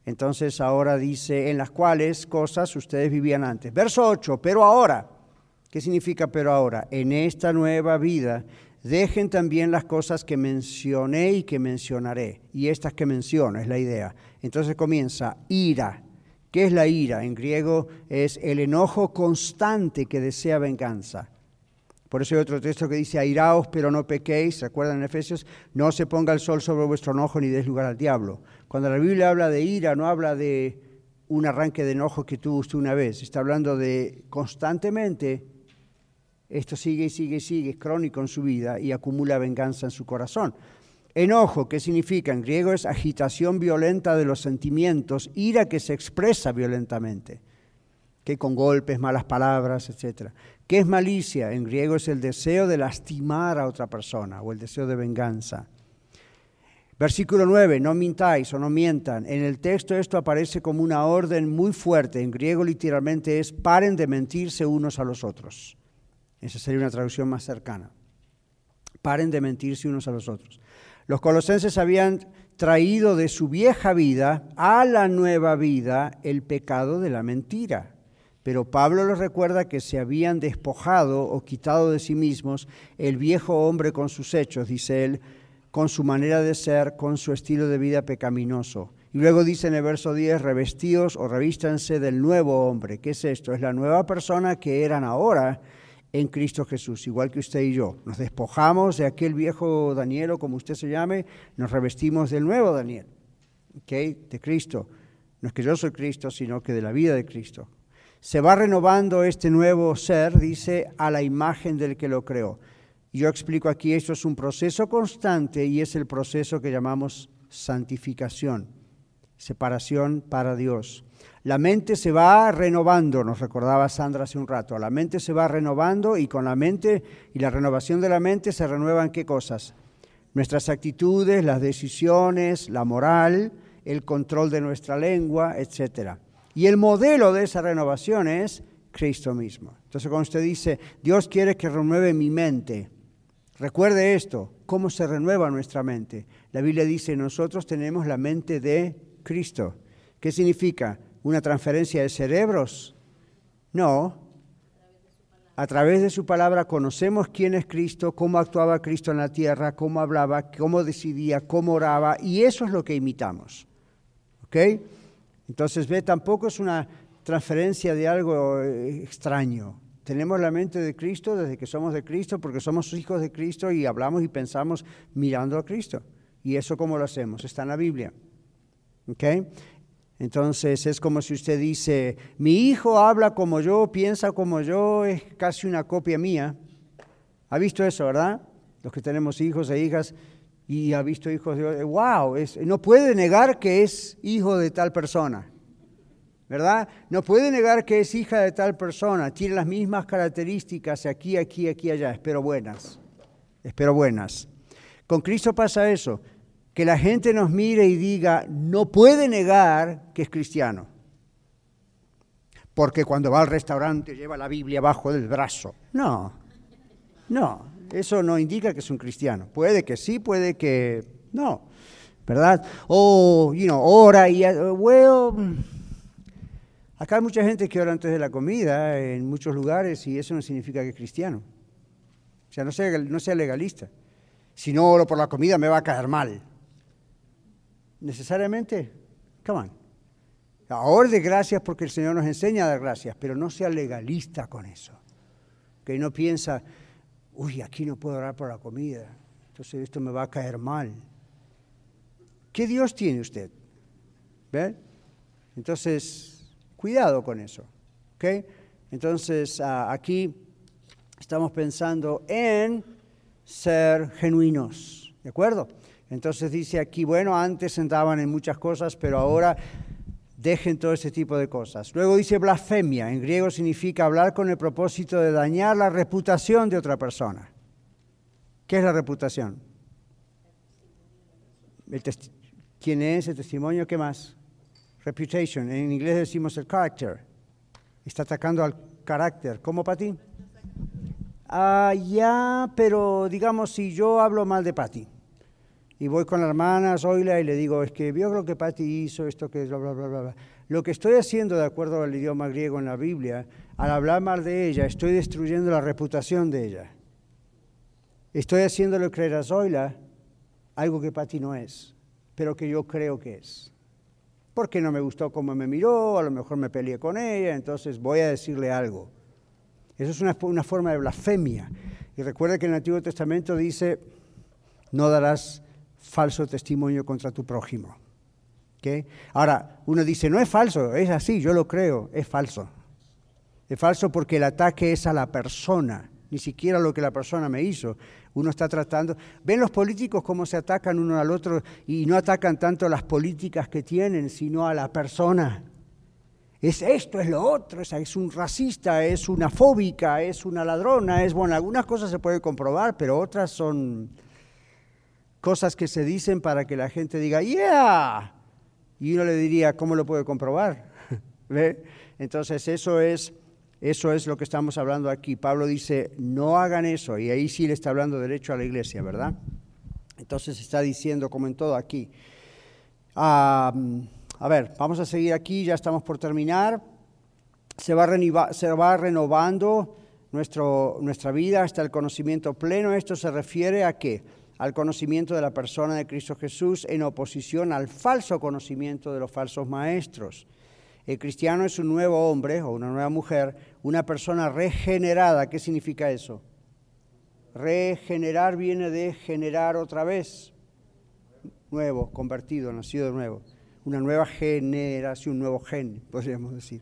Entonces ahora dice, en las cuales cosas ustedes vivían antes. Verso 8, pero ahora, ¿qué significa pero ahora? En esta nueva vida, dejen también las cosas que mencioné y que mencionaré. Y estas que menciono, es la idea. Entonces comienza, ira. ¿Qué es la ira? En griego es el enojo constante que desea venganza. Por eso hay otro texto que dice, airaos pero no pequéis, ¿se acuerdan en Efesios? No se ponga el sol sobre vuestro enojo ni des lugar al diablo. Cuando la Biblia habla de ira, no habla de un arranque de enojo que tuvo usted una vez, está hablando de constantemente, esto sigue y sigue y sigue, es crónico en su vida y acumula venganza en su corazón. Enojo, ¿qué significa? En griego es agitación violenta de los sentimientos, ira que se expresa violentamente, que con golpes, malas palabras, etc. ¿Qué es malicia? En griego es el deseo de lastimar a otra persona o el deseo de venganza. Versículo 9, no mintáis o no mientan. En el texto esto aparece como una orden muy fuerte. En griego literalmente es paren de mentirse unos a los otros. Esa sería una traducción más cercana. Paren de mentirse unos a los otros. Los colosenses habían traído de su vieja vida a la nueva vida el pecado de la mentira. Pero Pablo les recuerda que se habían despojado o quitado de sí mismos el viejo hombre con sus hechos, dice él, con su manera de ser, con su estilo de vida pecaminoso. Y luego dice en el verso 10, revestidos o revístanse del nuevo hombre. ¿Qué es esto? Es la nueva persona que eran ahora en Cristo Jesús, igual que usted y yo. Nos despojamos de aquel viejo Daniel, o como usted se llame, nos revestimos del nuevo Daniel, de Cristo. No es que yo soy Cristo, sino que de la vida de Cristo se va renovando este nuevo ser, dice, a la imagen del que lo creó. Yo explico aquí, esto es un proceso constante y es el proceso que llamamos santificación, separación para Dios. La mente se va renovando, nos recordaba Sandra hace un rato, la mente se va renovando y con la mente y la renovación de la mente se renuevan qué cosas? Nuestras actitudes, las decisiones, la moral, el control de nuestra lengua, etcétera. Y el modelo de esa renovación es Cristo mismo. Entonces cuando usted dice, Dios quiere que renueve mi mente, recuerde esto, ¿cómo se renueva nuestra mente? La Biblia dice, nosotros tenemos la mente de Cristo. ¿Qué significa? ¿Una transferencia de cerebros? No. A través de su palabra conocemos quién es Cristo, cómo actuaba Cristo en la tierra, cómo hablaba, cómo decidía, cómo oraba, y eso es lo que imitamos. ¿Ok? Entonces, ve, tampoco es una transferencia de algo eh, extraño. Tenemos la mente de Cristo desde que somos de Cristo, porque somos hijos de Cristo y hablamos y pensamos mirando a Cristo. ¿Y eso cómo lo hacemos? Está en la Biblia. ¿Ok? Entonces es como si usted dice, mi hijo habla como yo, piensa como yo, es casi una copia mía. ¿Ha visto eso, verdad? los que tenemos hijos e hijas y ha visto hijos de wow, no puede negar que es hijo de tal persona. ¿Verdad? No puede negar que es hija de tal persona, tiene las mismas características aquí, aquí, aquí, allá, espero buenas, espero buenas. Con Cristo pasa eso, que la gente nos mire y diga, no puede negar que es cristiano. Porque cuando va al restaurante lleva la Biblia abajo del brazo. No, no, eso no indica que es un cristiano. Puede que sí, puede que no, ¿verdad? O, you know, ora y, well, acá hay mucha gente que ora antes de la comida en muchos lugares y eso no significa que es cristiano. O sea, no sea, no sea legalista. Si no oro por la comida me va a caer mal. Necesariamente, come on. Ahora de gracias porque el Señor nos enseña a dar gracias, pero no sea legalista con eso. Que no piensa, uy, aquí no puedo orar por la comida, entonces esto me va a caer mal. ¿Qué Dios tiene usted? ¿Ve? Entonces, cuidado con eso. ¿ok? Entonces, ah, aquí estamos pensando en ser genuinos. ¿De acuerdo? Entonces dice aquí, bueno, antes entraban en muchas cosas, pero ahora dejen todo ese tipo de cosas. Luego dice blasfemia, en griego significa hablar con el propósito de dañar la reputación de otra persona. ¿Qué es la reputación? ¿Quién es el testimonio? ¿Qué más? Reputation, en inglés decimos el character. Está atacando al carácter. ¿Cómo para Ah, ya, pero digamos si yo hablo mal de Pati y voy con la hermana Zoila y le digo, es que vio lo que Pati hizo, esto que es bla, bla, bla, bla. Lo que estoy haciendo, de acuerdo al idioma griego en la Biblia, al hablar mal de ella, estoy destruyendo la reputación de ella. Estoy haciéndole creer a Zoila algo que Pati no es, pero que yo creo que es. Porque no me gustó cómo me miró, a lo mejor me peleé con ella, entonces voy a decirle algo. Eso es una, una forma de blasfemia. Y recuerda que en el Antiguo Testamento dice, no darás falso testimonio contra tu prójimo. Ahora, uno dice, no es falso, es así, yo lo creo, es falso. Es falso porque el ataque es a la persona, ni siquiera lo que la persona me hizo. Uno está tratando, ven los políticos cómo se atacan uno al otro y no atacan tanto las políticas que tienen, sino a la persona. Es esto, es lo otro, es, un racista, es una fóbica, es una ladrona, es, bueno, algunas cosas se pueden comprobar, pero otras son cosas que se dicen para que la gente diga, yeah. Y uno le diría, ¿cómo lo puede comprobar? ¿Ve? Entonces eso es, eso es lo que estamos hablando aquí. Pablo dice, no hagan eso. Y ahí sí le está hablando derecho a la iglesia, ¿verdad? Entonces está diciendo, como en todo aquí. a ver, vamos a seguir aquí, ya estamos por terminar. Se va, se va renovando nuestro, nuestra vida hasta el conocimiento pleno. Esto se refiere a qué? Al conocimiento de la persona de Cristo Jesús en oposición al falso conocimiento de los falsos maestros. El cristiano es un nuevo hombre o una nueva mujer, una persona regenerada. ¿Qué significa eso? Regenerar viene de generar otra vez. Nuevo, convertido, nacido de nuevo. Una nueva generación, un nuevo gen, podríamos decir.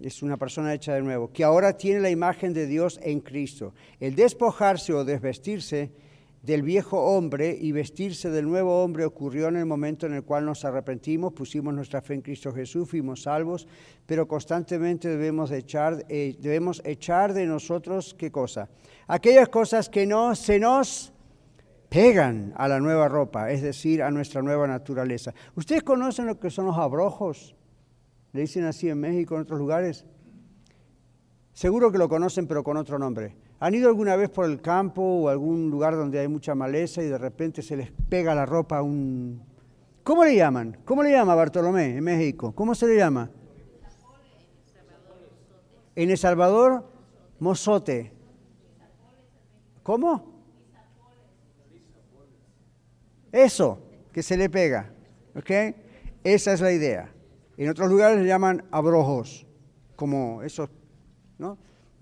Es una persona hecha de nuevo, que ahora tiene la imagen de Dios en Cristo. El despojarse o desvestirse del viejo hombre y vestirse del nuevo hombre ocurrió en el momento en el cual nos arrepentimos, pusimos nuestra fe en Cristo Jesús, fuimos salvos, pero constantemente debemos echar, eh, debemos echar de nosotros, ¿qué cosa? Aquellas cosas que no se nos pegan a la nueva ropa, es decir, a nuestra nueva naturaleza. ¿Ustedes conocen lo que son los abrojos? Le dicen así en México, en otros lugares. Seguro que lo conocen, pero con otro nombre. ¿Han ido alguna vez por el campo o algún lugar donde hay mucha maleza y de repente se les pega la ropa a un... ¿Cómo le llaman? ¿Cómo le llama Bartolomé en México? ¿Cómo se le llama? En El Salvador, mozote. ¿Cómo? Eso, que se le pega. ¿Ok? Esa es la idea. En otros lugares le llaman abrojos, como esos, ¿no?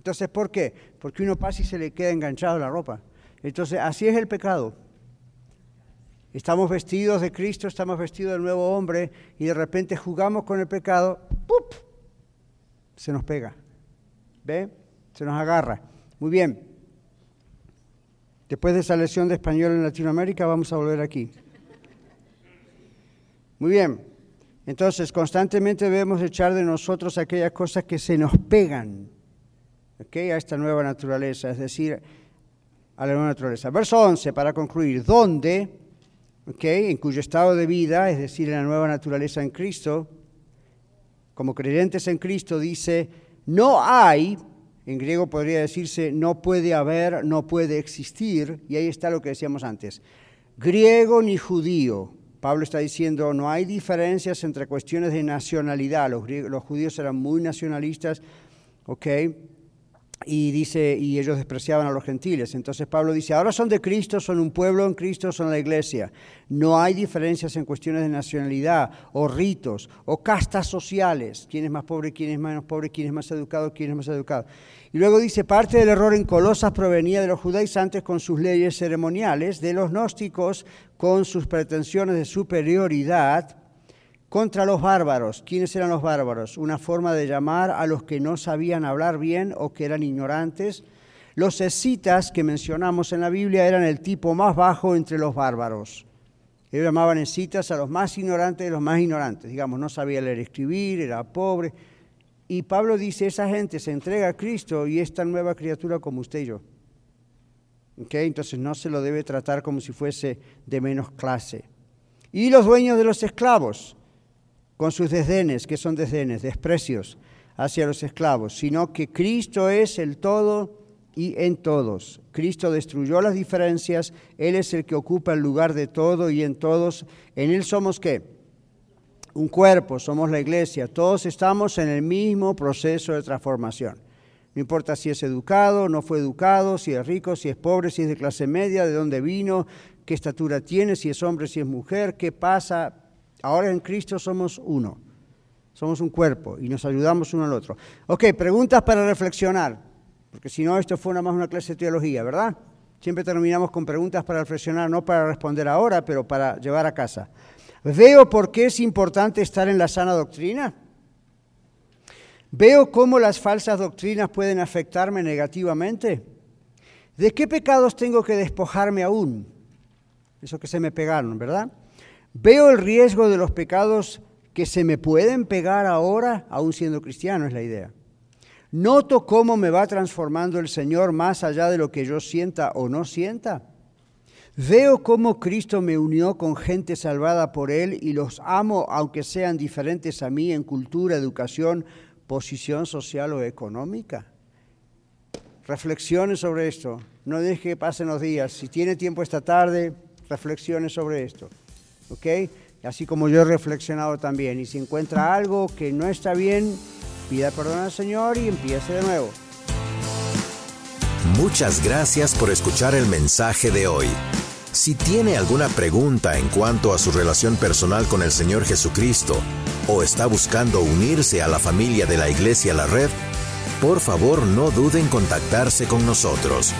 Entonces, ¿por qué? Porque uno pasa y se le queda enganchado la ropa. Entonces, así es el pecado. Estamos vestidos de Cristo, estamos vestidos del nuevo hombre y de repente jugamos con el pecado, ¡pup! Se nos pega. ¿Ve? Se nos agarra. Muy bien. Después de esa lección de español en Latinoamérica, vamos a volver aquí. Muy bien. Entonces, constantemente debemos echar de nosotros aquellas cosas que se nos pegan a esta nueva naturaleza, es decir, a la nueva naturaleza. Verso 11, para concluir, ¿dónde, en cuyo estado de vida, es decir, en la nueva naturaleza en Cristo, como creyentes en Cristo, dice, no hay, en griego podría decirse, no puede haber, no puede existir, y ahí está lo que decíamos antes, griego ni judío. Pablo está diciendo, no hay diferencias entre cuestiones de nacionalidad. Los, los judíos eran muy nacionalistas, ¿ok? Y dice, y ellos despreciaban a los gentiles. Entonces Pablo dice, ahora son de Cristo, son un pueblo en Cristo, son la iglesia. No hay diferencias en cuestiones de nacionalidad o ritos o castas sociales. ¿Quién es más pobre, quién es menos pobre, quién es más educado, quién es más educado? Y luego dice, parte del error en Colosas provenía de los judaizantes con sus leyes ceremoniales, de los gnósticos con sus pretensiones de superioridad, contra los bárbaros. ¿Quiénes eran los bárbaros? Una forma de llamar a los que no sabían hablar bien o que eran ignorantes. Los escitas que mencionamos en la Biblia eran el tipo más bajo entre los bárbaros. Ellos llamaban escitas a los más ignorantes de los más ignorantes. Digamos, no sabía leer escribir, era pobre. Y Pablo dice, esa gente se entrega a Cristo y es tan nueva criatura como usted y yo. Entonces no se lo debe tratar como si fuese de menos clase. Y los dueños de los esclavos con sus desdenes, que son desdenes, desprecios hacia los esclavos, sino que Cristo es el todo y en todos. Cristo destruyó las diferencias, Él es el que ocupa el lugar de todo y en todos. En Él somos qué? Un cuerpo, somos la iglesia, todos estamos en el mismo proceso de transformación. No importa si es educado, no fue educado, si es rico, si es pobre, si es de clase media, de dónde vino, qué estatura tiene, si es hombre, si es mujer, qué pasa, Ahora en Cristo somos uno, somos un cuerpo y nos ayudamos uno al otro. Ok, preguntas para reflexionar, porque si no esto fue nada más una clase de teología, ¿verdad? Siempre terminamos con preguntas para reflexionar, no para responder ahora, pero para llevar a casa. ¿Veo por qué es importante estar en la sana doctrina? ¿Veo cómo las falsas doctrinas pueden afectarme negativamente? ¿De qué pecados tengo que despojarme aún? Eso que se me pegaron, ¿verdad? Veo el riesgo de los pecados que se me pueden pegar ahora, aún siendo cristiano, es la idea. Noto cómo me va transformando el Señor más allá de lo que yo sienta o no sienta. Veo cómo Cristo me unió con gente salvada por Él y los amo aunque sean diferentes a mí en cultura, educación, posición social o económica. Reflexiones sobre esto. No deje que pasen los días. Si tiene tiempo esta tarde, reflexiones sobre esto. ¿Ok? Así como yo he reflexionado también. Y si encuentra algo que no está bien, pida perdón al Señor y empiece de nuevo. Muchas gracias por escuchar el mensaje de hoy. Si tiene alguna pregunta en cuanto a su relación personal con el Señor Jesucristo o está buscando unirse a la familia de la Iglesia La Red, por favor no duden en contactarse con nosotros.